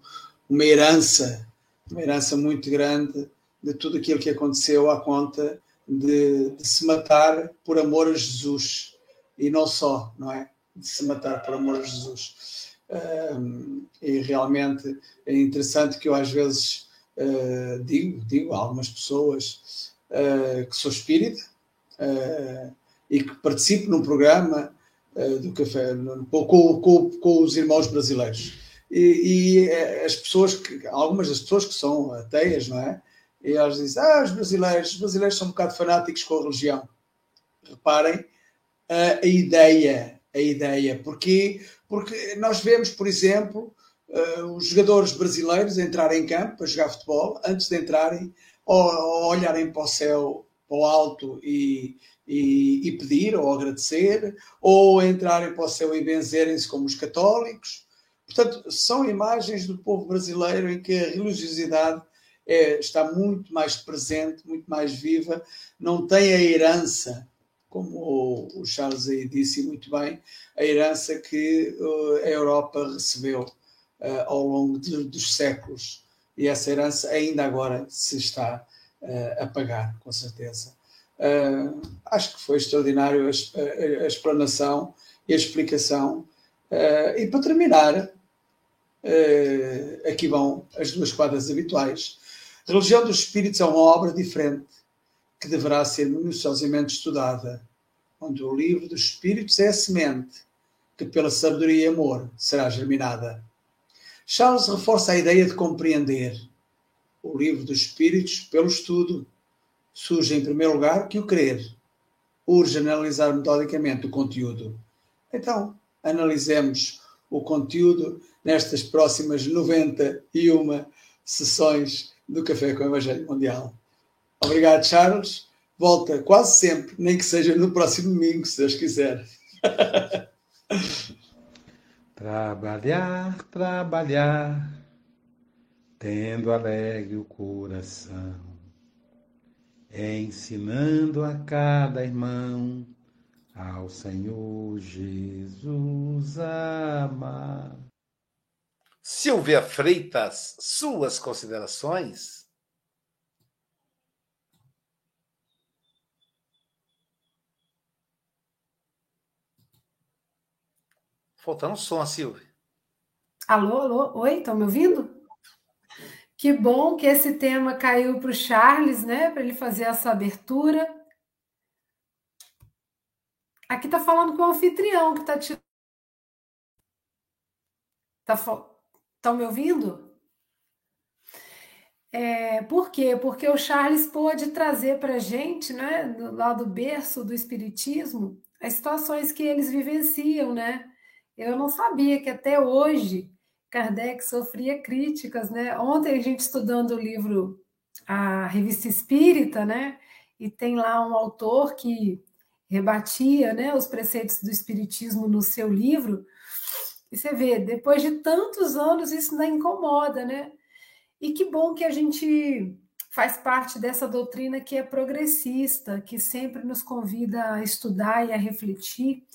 uma herança, uma herança muito grande de tudo aquilo que aconteceu à conta de, de, se matar por amor a Jesus e não só, não é? De se matar por amor a Jesus. Uh, e realmente é interessante que eu às vezes uh, digo, digo a algumas pessoas uh, que sou espírita e que participo num programa uh, do café com, com, com, os irmãos brasileiros. E, e, eh, as pessoas, que, algumas das pessoas que são ateias, não é? E elas dizem, ah, os brasileiros, os brasileiros são um bocado fanáticos com a religião. Reparem a, ideia, a ideia. Porque, porque nós vemos, por exemplo, uh, os jogadores brasileiros entrarem em campo para jogar futebol, antes de entrarem, ou, ou olharem para o céu, para o alto e, e, e, pedir ou agradecer, ou entrarem para o céu e benzerem-se como os católicos. Portanto, são imagens do povo brasileiro em que a religiosidade é, está muito mais presente, muito mais viva, não tem a herança, como o, Charles aí disse muito bem, a herança que uh, a Europa recebeu uh, ao longo de, dos séculos. E essa herança ainda agora se está uh, a pagar, com certeza. Uh, acho que foi extraordinário a, a, a, explanação e a explicação. Uh, e para terminar, aqui vão as duas quadras habituais. A religião dos espíritos é uma obra diferente que deverá ser minuciosamente estudada, onde o livro dos espíritos é a semente que, pela sabedoria e amor, será germinada. Charles reforça a ideia de compreender o livro dos espíritos pelo estudo surge em primeiro lugar que o querer. Urge analisar metodicamente o conteúdo. Então, analisemos o conteúdo nestas próximas 91 sessões do Café com o Evangelho Mundial. Obrigado, Charles. Volta quase sempre, nem que seja no próximo domingo, se Deus quiser. trabalhar, trabalhar, tendo alegre o coração ensinando a cada irmão ao Senhor Jesus amar. Silvia Freitas, suas considerações? Faltando som, Silvia. Alô, alô, oi, estão me ouvindo? Que bom que esse tema caiu para o Charles, né? Para ele fazer essa abertura. Aqui está falando com o anfitrião que está tirando. Estão tá me ouvindo? É, por quê? Porque o Charles pôde trazer para a gente, né, do lado berço do Espiritismo, as situações que eles vivenciam, né? Eu não sabia que até hoje Kardec sofria críticas, né? Ontem a gente estudando o livro A Revista Espírita, né? E tem lá um autor que rebatia, né, os preceitos do espiritismo no seu livro. E você vê, depois de tantos anos isso ainda incomoda, né? E que bom que a gente faz parte dessa doutrina que é progressista, que sempre nos convida a estudar e a refletir.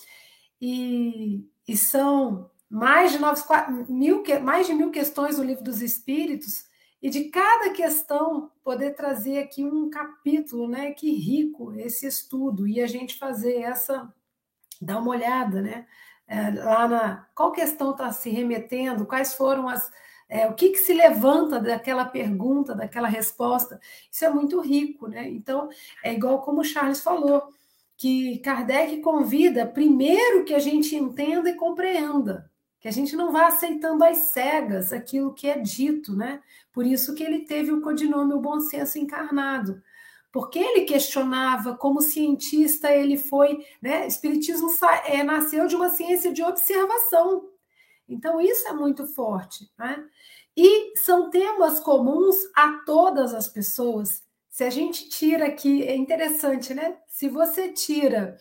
E, e são mais de, nove, mil, mais de mil questões no Livro dos Espíritos, e de cada questão poder trazer aqui um capítulo, né? Que rico esse estudo, e a gente fazer essa, dar uma olhada, né? É, lá na qual questão está se remetendo, quais foram as é, o que, que se levanta daquela pergunta, daquela resposta, isso é muito rico, né? Então, é igual como o Charles falou, que Kardec convida primeiro que a gente entenda e compreenda, que a gente não vá aceitando às cegas aquilo que é dito, né? Por isso que ele teve o codinome o bom senso encarnado. Porque ele questionava, como cientista, ele foi. Né, Espiritismo é, nasceu de uma ciência de observação. Então, isso é muito forte. Né? E são temas comuns a todas as pessoas. Se a gente tira aqui, é interessante, né? Se você tira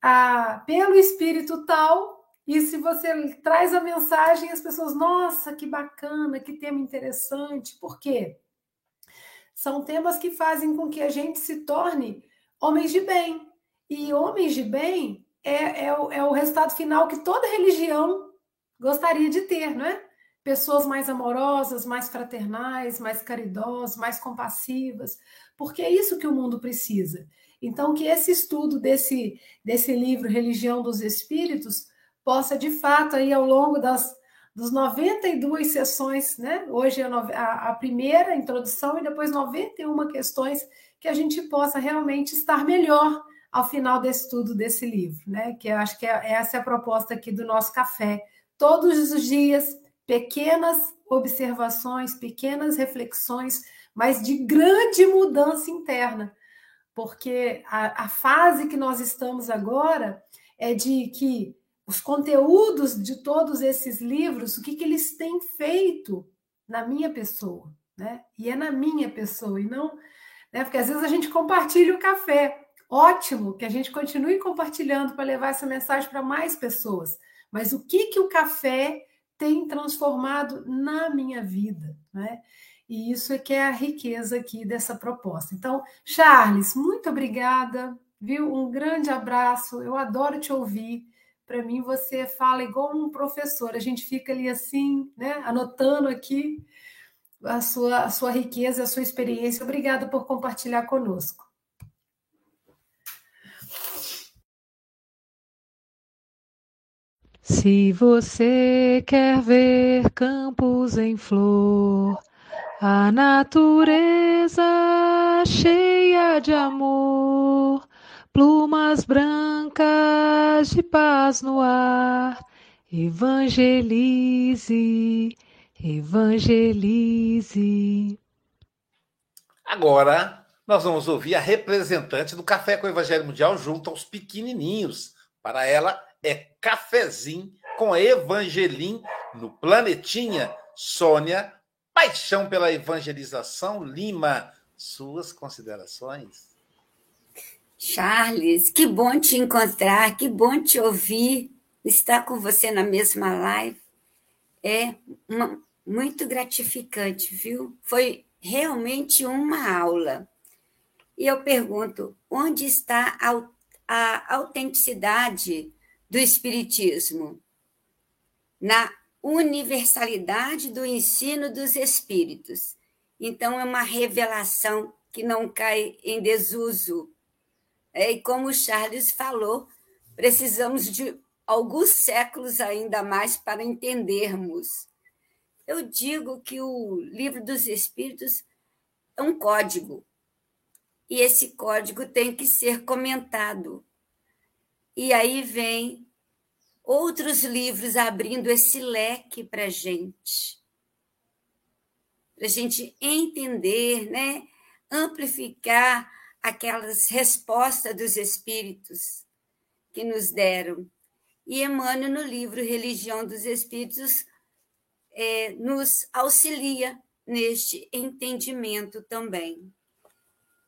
a, pelo espírito tal, e se você traz a mensagem, as pessoas, nossa, que bacana, que tema interessante. Por quê? São temas que fazem com que a gente se torne homens de bem. E homens de bem é, é, o, é o resultado final que toda religião gostaria de ter, não é? Pessoas mais amorosas, mais fraternais, mais caridosas, mais compassivas, porque é isso que o mundo precisa. Então, que esse estudo desse, desse livro Religião dos Espíritos possa, de fato, aí ao longo das dos 92 sessões, né? Hoje é a, a primeira introdução e depois 91 questões que a gente possa realmente estar melhor ao final desse estudo desse livro, né? Que eu acho que é, essa é a proposta aqui do nosso café, todos os dias, pequenas observações, pequenas reflexões, mas de grande mudança interna, porque a, a fase que nós estamos agora é de que os conteúdos de todos esses livros, o que, que eles têm feito na minha pessoa, né? E é na minha pessoa, e não. Né? Porque às vezes a gente compartilha o café. Ótimo que a gente continue compartilhando para levar essa mensagem para mais pessoas. Mas o que, que o café tem transformado na minha vida, né? E isso é que é a riqueza aqui dessa proposta. Então, Charles, muito obrigada, viu? Um grande abraço. Eu adoro te ouvir. Para mim, você fala igual um professor. A gente fica ali assim, né? Anotando aqui a sua, a sua riqueza, a sua experiência. Obrigada por compartilhar conosco. Se você quer ver campos em flor, a natureza cheia de amor, plumas brancas de paz no ar, evangelize, evangelize. Agora, nós vamos ouvir a representante do Café com o Evangelho Mundial junto aos pequenininhos. Para ela, é Cafezinho com a Evangelim no Planetinha. Sônia, paixão pela evangelização, Lima. Suas considerações? Charles, que bom te encontrar, que bom te ouvir, estar com você na mesma live. É uma, muito gratificante, viu? Foi realmente uma aula. E eu pergunto, onde está a, a autenticidade do Espiritismo, na universalidade do ensino dos Espíritos. Então, é uma revelação que não cai em desuso. É, e como o Charles falou, precisamos de alguns séculos ainda mais para entendermos. Eu digo que o livro dos Espíritos é um código, e esse código tem que ser comentado, e aí vem outros livros abrindo esse leque para a gente, para a gente entender, né? amplificar aquelas respostas dos espíritos que nos deram. E Emmanuel, no livro Religião dos Espíritos, é, nos auxilia neste entendimento também.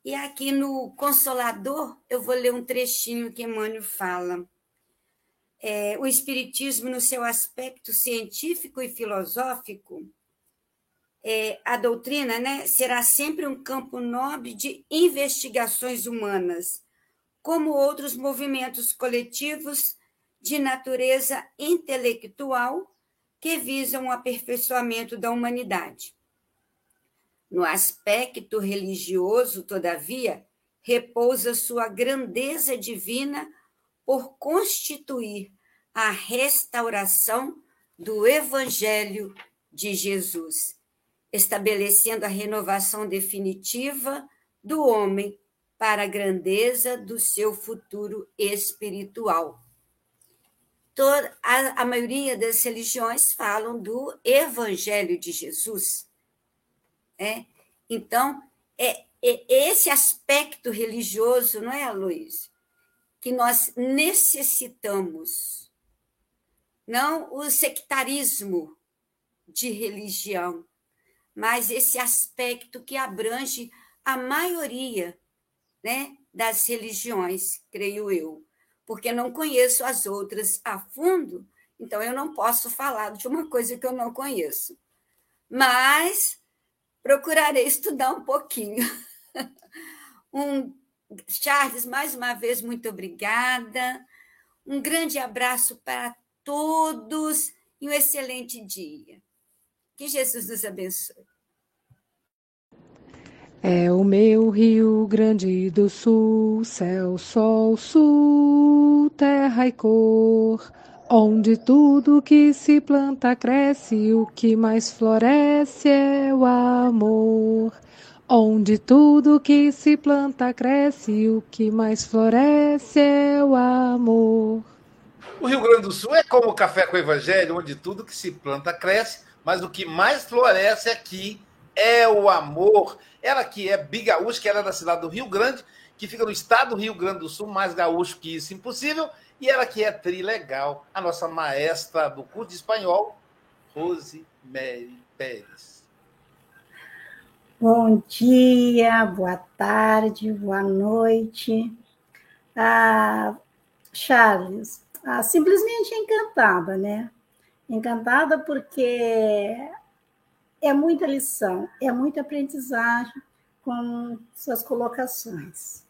E aqui no Consolador, eu vou ler um trechinho que Emmanuel fala. É, o Espiritismo, no seu aspecto científico e filosófico, é, a doutrina né, será sempre um campo nobre de investigações humanas, como outros movimentos coletivos de natureza intelectual que visam o aperfeiçoamento da humanidade. No aspecto religioso, todavia, repousa sua grandeza divina por constituir a restauração do Evangelho de Jesus, estabelecendo a renovação definitiva do homem para a grandeza do seu futuro espiritual. Toda, a, a maioria das religiões falam do Evangelho de Jesus. É? Então, é, é esse aspecto religioso, não é, Luiz? Que nós necessitamos. Não o sectarismo de religião, mas esse aspecto que abrange a maioria né, das religiões, creio eu, porque não conheço as outras a fundo, então eu não posso falar de uma coisa que eu não conheço. Mas procurarei estudar um pouquinho. Um, Charles, mais uma vez, muito obrigada. Um grande abraço para todos e um excelente dia. Que Jesus nos abençoe. É o meu Rio Grande do Sul, céu, sol, sul, terra e cor, onde tudo que se planta cresce, o que mais floresce é o amor. Onde tudo que se planta cresce, o que mais floresce é o amor. O Rio Grande do Sul é como o café com o evangelho, onde tudo que se planta cresce, mas o que mais floresce aqui é o amor. Ela que é bigaúcha, que era da cidade do Rio Grande, que fica no estado do Rio Grande do Sul, mais gaúcho que isso, impossível. E ela que é trilegal, a nossa maestra do curso de espanhol, Rose Mary Pérez. Bom dia, boa tarde, boa noite. Ah, Charles, ah, simplesmente encantada, né? Encantada porque é muita lição, é muita aprendizagem com suas colocações.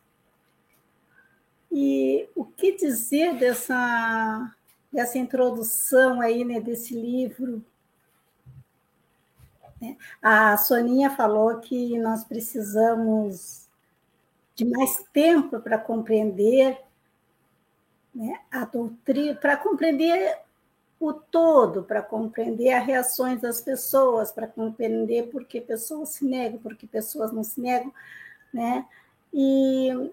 E o que dizer dessa, dessa introdução aí, né, desse livro? Né? A Soninha falou que nós precisamos de mais tempo para compreender né, a doutrina, para compreender o todo, para compreender as reações das pessoas, para compreender por que pessoas se negam, por que pessoas não se negam, né? E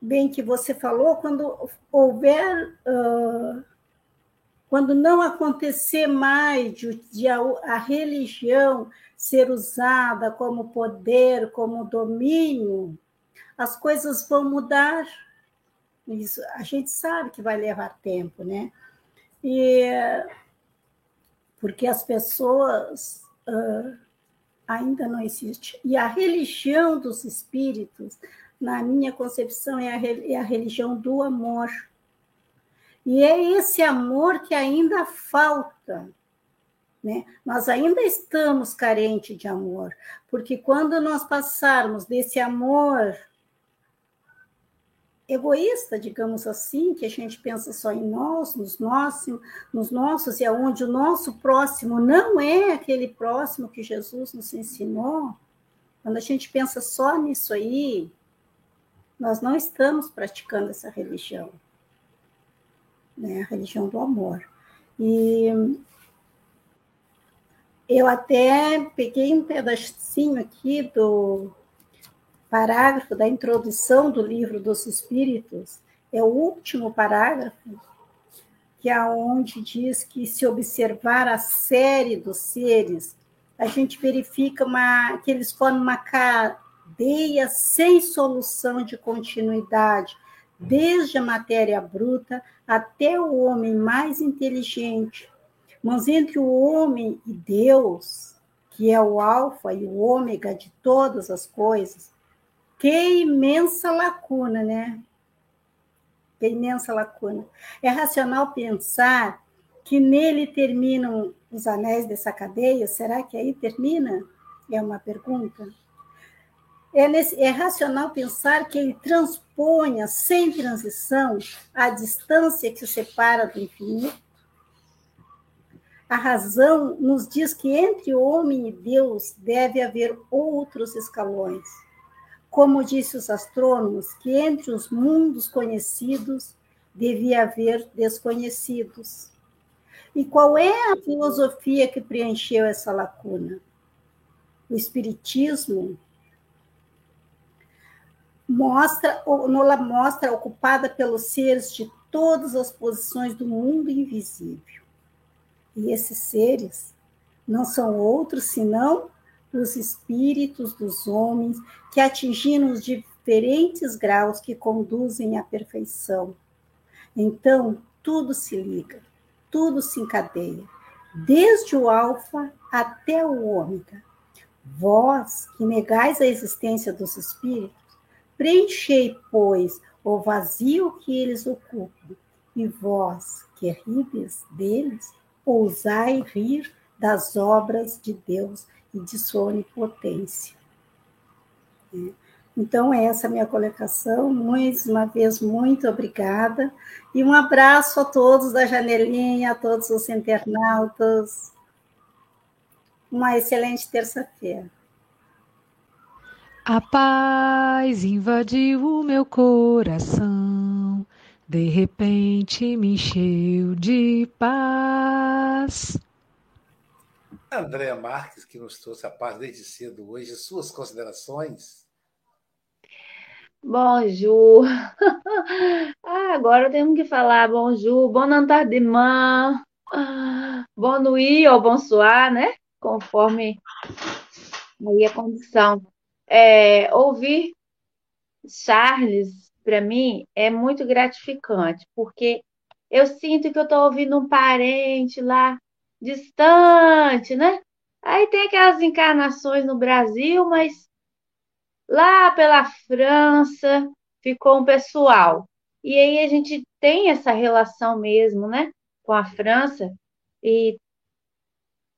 bem que você falou, quando houver, uh, quando não acontecer mais de, de a, a religião ser usada como poder, como domínio, as coisas vão mudar. Isso, a gente sabe que vai levar tempo, né? E porque as pessoas uh, ainda não existem. E a religião dos espíritos, na minha concepção, é a, é a religião do amor. E é esse amor que ainda falta. Né? Nós ainda estamos carentes de amor, porque quando nós passarmos desse amor egoísta, digamos assim, que a gente pensa só em nós, nos nossos, nos nossos e aonde o nosso próximo não é aquele próximo que Jesus nos ensinou. Quando a gente pensa só nisso aí, nós não estamos praticando essa religião, né? A religião do amor. E eu até peguei um pedacinho aqui do parágrafo da introdução do livro dos Espíritos, é o último parágrafo, que é onde diz que se observar a série dos seres, a gente verifica uma, que eles formam uma cadeia sem solução de continuidade, desde a matéria bruta até o homem mais inteligente. Mas entre o homem e Deus, que é o alfa e o ômega de todas as coisas, que imensa lacuna, né? Que imensa lacuna. É racional pensar que nele terminam os anéis dessa cadeia? Será que aí termina? É uma pergunta. É, nesse, é racional pensar que ele transponha, sem transição, a distância que o separa do infinito? A razão nos diz que entre homem e Deus deve haver outros escalões. Como disse os astrônomos, que entre os mundos conhecidos devia haver desconhecidos. E qual é a filosofia que preencheu essa lacuna? O Espiritismo mostra, Nola mostra ocupada pelos seres de todas as posições do mundo invisível. E esses seres não são outros senão os espíritos dos homens que atingiram os diferentes graus que conduzem à perfeição. Então, tudo se liga, tudo se encadeia, desde o alfa até o ômega. Vós, que negais a existência dos espíritos, preenchei, pois, o vazio que eles ocupam, e vós, que rides deles, ousai rir das obras de Deus e de sua onipotência. É. Então, essa é minha colocação. Mais uma vez, muito obrigada. E um abraço a todos da janelinha, a todos os internautas. Uma excelente terça-feira. A paz invadiu o meu coração, de repente me encheu de paz. Andréa Marques, que nos trouxe a paz desde cedo hoje, suas considerações? Bonjour. Ah, agora temos que falar bonjour, bon entendement, bon nuit ou bonsoir, né? Conforme aí a condição. É, ouvir Charles, para mim, é muito gratificante, porque eu sinto que eu estou ouvindo um parente lá distante, né? Aí tem aquelas encarnações no Brasil, mas lá pela França ficou um pessoal. E aí a gente tem essa relação mesmo, né, com a França e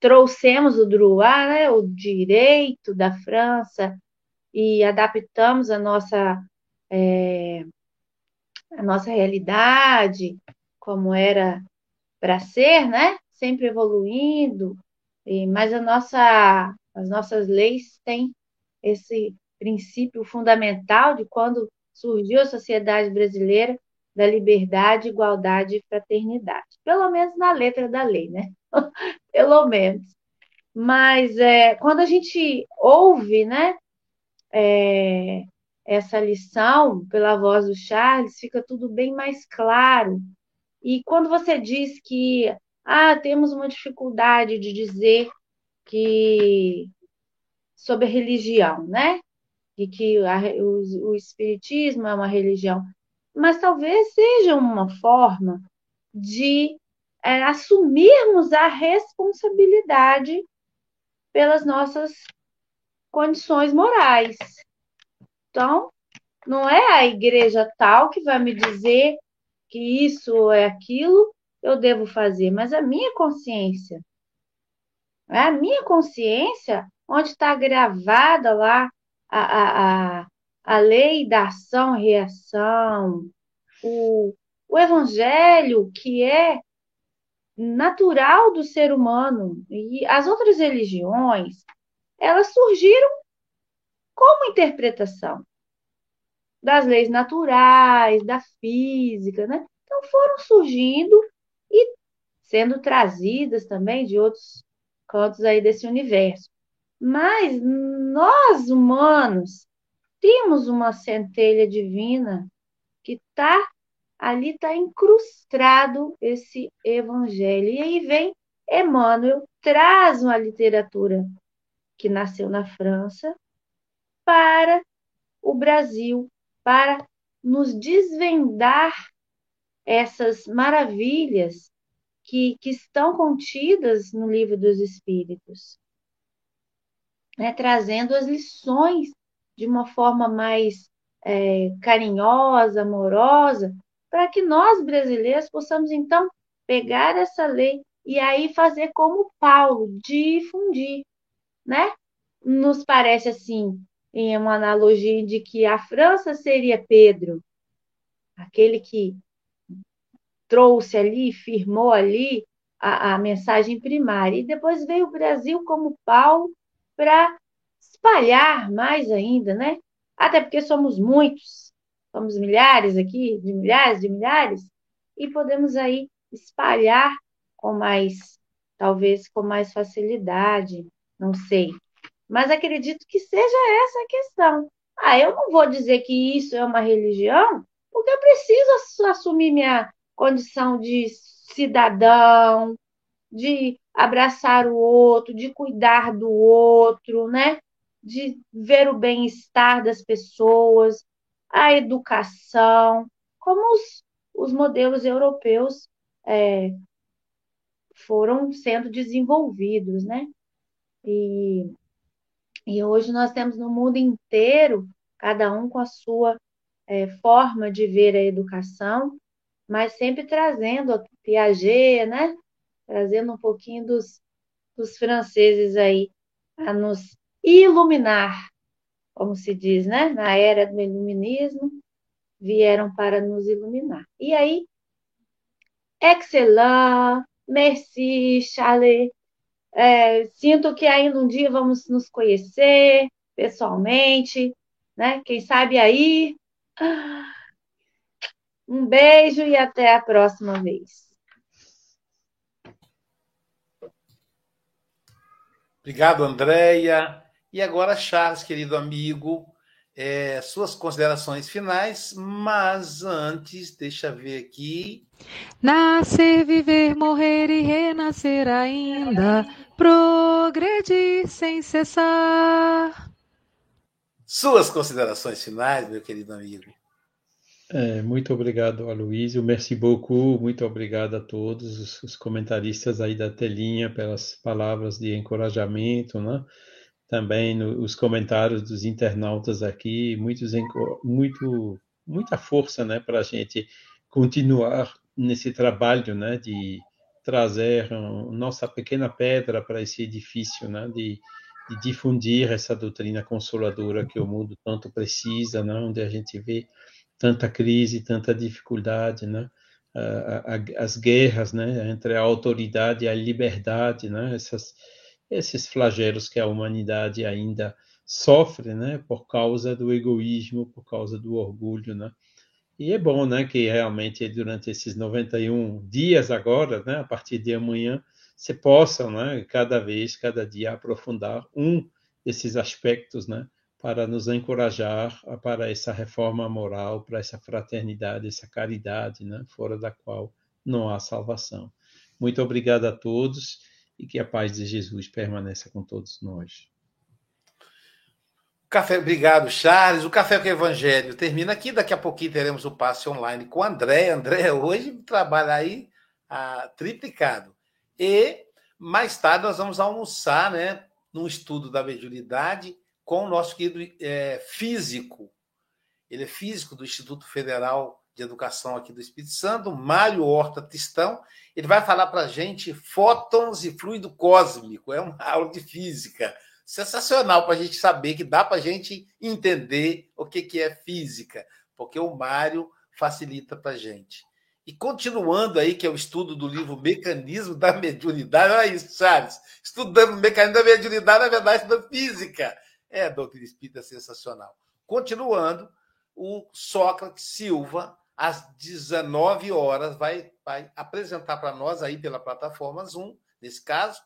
trouxemos o droit, né, o direito da França e adaptamos a nossa é, a nossa realidade como era para ser, né? Sempre evoluindo, e, mas a nossa, as nossas leis têm esse princípio fundamental de quando surgiu a sociedade brasileira da liberdade, igualdade e fraternidade. Pelo menos na letra da lei, né? Pelo menos. Mas é, quando a gente ouve, né, é, essa lição pela voz do Charles, fica tudo bem mais claro. E quando você diz que ah, temos uma dificuldade de dizer que sobre a religião, né? e que a, o, o Espiritismo é uma religião, mas talvez seja uma forma de é, assumirmos a responsabilidade pelas nossas condições morais. Então, não é a igreja tal que vai me dizer que isso é aquilo eu devo fazer, mas a minha consciência. É a minha consciência, onde está gravada lá a, a, a lei da ação e reação, o, o evangelho que é natural do ser humano. E as outras religiões, elas surgiram como interpretação das leis naturais, da física, né? Então foram surgindo sendo trazidas também de outros cantos aí desse universo. Mas nós humanos temos uma centelha divina que está ali, está incrustado esse evangelho. E aí vem Emmanuel, traz uma literatura que nasceu na França para o Brasil, para nos desvendar essas maravilhas que, que estão contidas no livro dos Espíritos né, trazendo as lições de uma forma mais é, carinhosa, amorosa, para que nós brasileiros possamos então pegar essa lei e aí fazer como Paulo, difundir, né? nos parece assim, em uma analogia de que a França seria Pedro, aquele que trouxe ali, firmou ali a, a mensagem primária. E depois veio o Brasil como Paulo para espalhar mais ainda, né? Até porque somos muitos, somos milhares aqui, de milhares, de milhares, e podemos aí espalhar com mais, talvez com mais facilidade, não sei. Mas acredito que seja essa a questão. Ah, eu não vou dizer que isso é uma religião, porque eu preciso assumir minha condição de cidadão, de abraçar o outro, de cuidar do outro, né? De ver o bem-estar das pessoas, a educação, como os, os modelos europeus é, foram sendo desenvolvidos, né? E, e hoje nós temos no mundo inteiro, cada um com a sua é, forma de ver a educação, mas sempre trazendo a Piaget, né? Trazendo um pouquinho dos, dos franceses aí a nos iluminar, como se diz, né? Na era do iluminismo, vieram para nos iluminar. E aí, excellent, merci, Charlie. É, sinto que ainda um dia vamos nos conhecer pessoalmente, né? Quem sabe aí. Um beijo e até a próxima vez. Obrigado, Andréia. E agora, Charles, querido amigo, é, suas considerações finais, mas antes, deixa eu ver aqui. Nascer, viver, morrer e renascer ainda, progredir sem cessar. Suas considerações finais, meu querido amigo. É, muito obrigado, Aloysio. Merci beaucoup. Muito obrigado a todos os, os, comentaristas aí da telinha pelas palavras de encorajamento, né? Também no, os comentários dos internautas aqui, muitos, muito, muita força, né, para a gente continuar nesse trabalho, né, de trazer um, nossa pequena pedra para esse edifício, né, de, de difundir essa doutrina consoladora que o mundo tanto precisa, né, onde a gente vê tanta crise, tanta dificuldade, né? as guerras, né, entre a autoridade e a liberdade, né, essas, esses flagelos que a humanidade ainda sofre, né, por causa do egoísmo, por causa do orgulho, né. E é bom, né, que realmente durante esses 91 dias agora, né, a partir de amanhã, se possam, né, cada vez, cada dia aprofundar um desses aspectos, né, para nos encorajar para essa reforma moral, para essa fraternidade, essa caridade, né? fora da qual não há salvação. Muito obrigado a todos e que a paz de Jesus permaneça com todos nós. Café, obrigado, Charles. O Café com o Evangelho termina aqui. Daqui a pouquinho teremos o passe online com André. André hoje trabalha aí ah, triplicado. E mais tarde nós vamos almoçar, né? Num estudo da mediunidade com o nosso querido é, físico. Ele é físico do Instituto Federal de Educação aqui do Espírito Santo, Mário Horta Tistão. Ele vai falar para a gente fótons e fluido cósmico. É uma aula de física sensacional para a gente saber que dá para a gente entender o que, que é física, porque o Mário facilita para a gente. E continuando aí, que é o estudo do livro Mecanismo da Mediunidade, olha isso, Charles, estudando o mecanismo da mediunidade, na verdade, estudando física. É, doutrina espírita sensacional. Continuando, o Sócrates Silva, às 19 horas, vai, vai apresentar para nós, aí pela plataforma Zoom, nesse caso,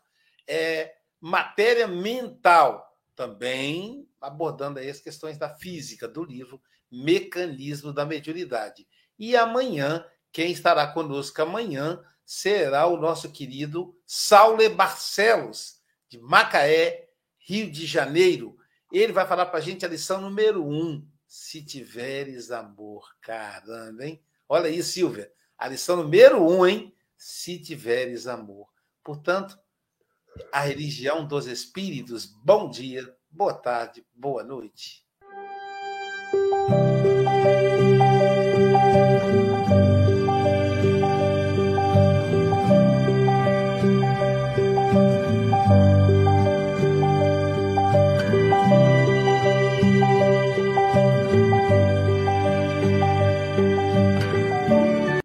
é, matéria mental, também abordando aí as questões da física do livro Mecanismo da Mediunidade. E amanhã, quem estará conosco amanhã será o nosso querido Saulo Barcelos, de Macaé, Rio de Janeiro ele vai falar para a gente a lição número um. Se tiveres amor. Caramba, hein? Olha aí, Silvia. A lição número um, hein? Se tiveres amor. Portanto, a religião dos espíritos. Bom dia, boa tarde, boa noite.